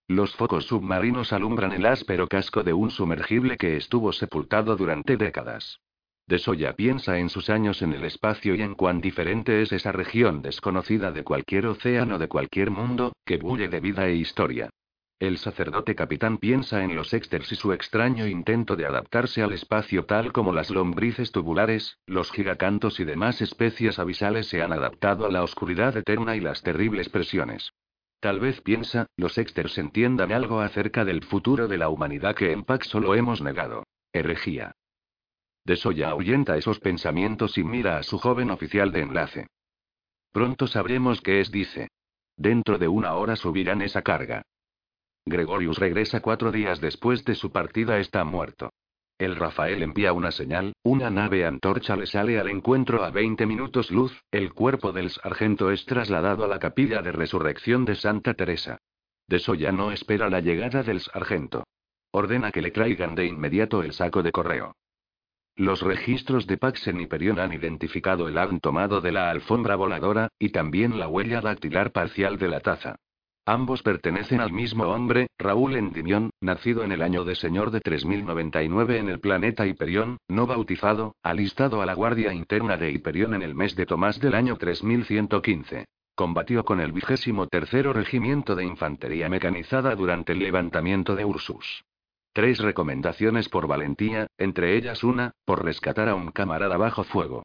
Speaker 1: Los focos submarinos alumbran el áspero casco de un sumergible que estuvo sepultado durante décadas. De Soya piensa en sus años en el espacio y en cuán diferente es esa región desconocida de cualquier océano de cualquier mundo, que bulle de vida e historia. El sacerdote capitán piensa en los Exters y su extraño intento de adaptarse al espacio tal como las lombrices tubulares, los gigacantos y demás especies abisales se han adaptado a la oscuridad eterna y las terribles presiones. Tal vez piensa, los Exters entiendan algo acerca del futuro de la humanidad que en Pax solo hemos negado. Herejía. Desoya ahuyenta esos pensamientos y mira a su joven oficial de enlace. Pronto sabremos qué es, dice. Dentro de una hora subirán esa carga. Gregorius regresa cuatro días después de su partida está muerto. El Rafael envía una señal, una nave antorcha le sale al encuentro a 20 minutos luz, el cuerpo del sargento es trasladado a la capilla de resurrección de Santa Teresa. De ya no espera la llegada del sargento. Ordena que le traigan de inmediato el saco de correo. Los registros de Pax en Hyperion han identificado el ADN tomado de la alfombra voladora, y también la huella dactilar parcial de la taza. Ambos pertenecen al mismo hombre, Raúl Endymion, nacido en el año de señor de 3099 en el planeta Hyperion, no bautizado, alistado a la Guardia Interna de Hyperion en el mes de Tomás del año 3115. Combatió con el vigésimo tercero regimiento de infantería mecanizada durante el levantamiento de Ursus. Tres recomendaciones por valentía, entre ellas una, por rescatar a un camarada bajo fuego.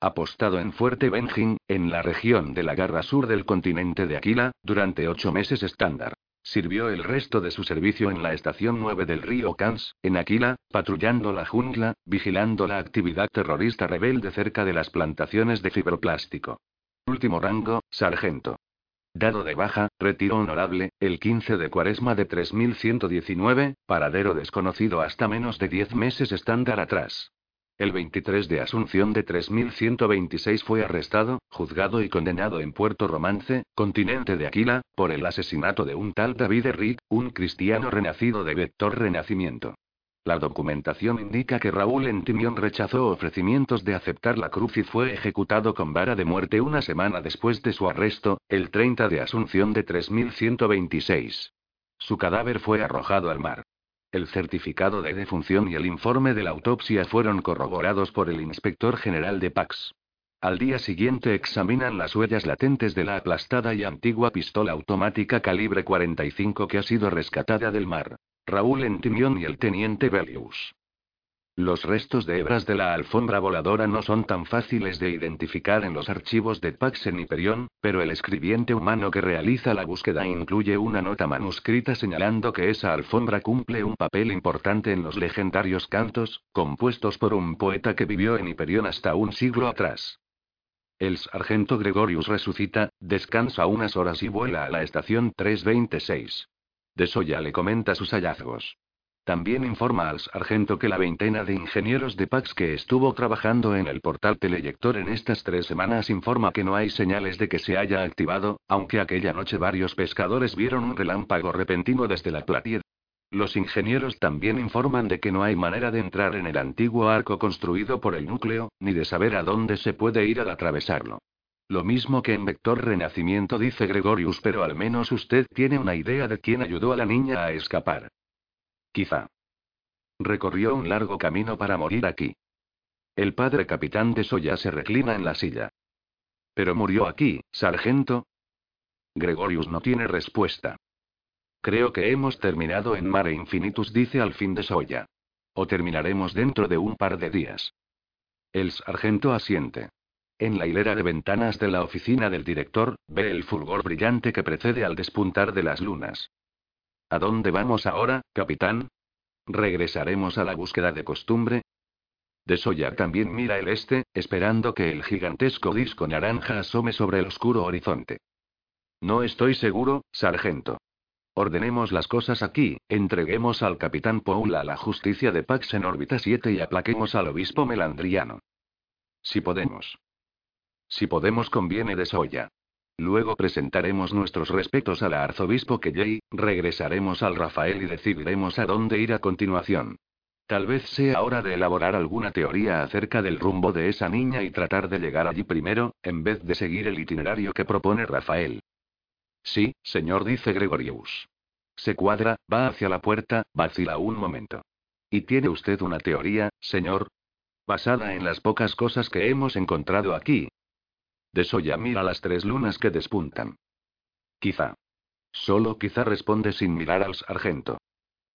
Speaker 1: Apostado en Fuerte Benjin, en la región de la Garra Sur del continente de Aquila, durante ocho meses estándar. Sirvió el resto de su servicio en la estación 9 del río Kans, en Aquila, patrullando la jungla, vigilando la actividad terrorista rebelde cerca de las plantaciones de fibroplástico. Último rango, sargento. Dado de baja, retiro honorable, el 15 de cuaresma de 3119, paradero desconocido hasta menos de 10 meses estándar atrás. El 23 de Asunción de 3126 fue arrestado, juzgado y condenado en Puerto Romance, continente de Aquila, por el asesinato de un tal David Rick, un cristiano renacido de Vector Renacimiento. La documentación indica que Raúl Entimión rechazó ofrecimientos de aceptar la cruz y fue ejecutado con vara de muerte una semana después de su arresto, el 30 de Asunción de 3126. Su cadáver fue arrojado al mar. El certificado de defunción y el informe de la autopsia fueron corroborados por el inspector general de Pax. Al día siguiente examinan las huellas latentes de la aplastada y antigua pistola automática calibre 45 que ha sido rescatada del mar. Raúl Entimión y el teniente Bellius. Los restos de hebras de la alfombra voladora no son tan fáciles de identificar en los archivos de Pax en Hyperion, pero el escribiente humano que realiza la búsqueda incluye una nota manuscrita señalando que esa alfombra cumple un papel importante en los legendarios cantos, compuestos por un poeta que vivió en Hyperion hasta un siglo atrás. El sargento Gregorius resucita, descansa unas horas y vuela a la estación 326. De Soya le comenta sus hallazgos. También informa al sargento que la veintena de ingenieros de Pax que estuvo trabajando en el portal teleyector en estas tres semanas informa que no hay señales de que se haya activado, aunque aquella noche varios pescadores vieron un relámpago repentino desde la platier. Los ingenieros también informan de que no hay manera de entrar en el antiguo arco construido por el núcleo, ni de saber a dónde se puede ir al atravesarlo. Lo mismo que en Vector Renacimiento dice Gregorius, pero al menos usted tiene una idea de quién ayudó a la niña a escapar. Quizá. Recorrió un largo camino para morir aquí. El padre capitán de Soya se reclina en la silla. Pero murió aquí, sargento. Gregorius no tiene respuesta. Creo que hemos terminado en Mare Infinitus, dice al fin de Soya. O terminaremos dentro de un par de días. El sargento asiente. En la hilera de ventanas de la oficina del director, ve el fulgor brillante que precede al despuntar de las lunas. ¿A dónde vamos ahora, capitán? ¿Regresaremos a la búsqueda de costumbre? De Soya también mira el este, esperando que el gigantesco disco naranja asome sobre el oscuro horizonte. No estoy seguro, sargento. Ordenemos las cosas aquí, entreguemos al capitán Paul a la justicia de Pax en órbita 7 y aplaquemos al obispo melandriano. Si podemos. Si podemos conviene de Soya. Luego presentaremos nuestros respetos al arzobispo Kelley, regresaremos al Rafael y decidiremos a dónde ir a continuación. Tal vez sea hora de elaborar alguna teoría acerca del rumbo de esa niña y tratar de llegar allí primero, en vez de seguir el itinerario que propone Rafael. Sí, señor, dice Gregorius. Se cuadra, va hacia la puerta, vacila un momento. ¿Y tiene usted una teoría, señor? Basada en las pocas cosas que hemos encontrado aquí. De Soya mira las tres lunas que despuntan. Quizá. Solo quizá responde sin mirar al sargento.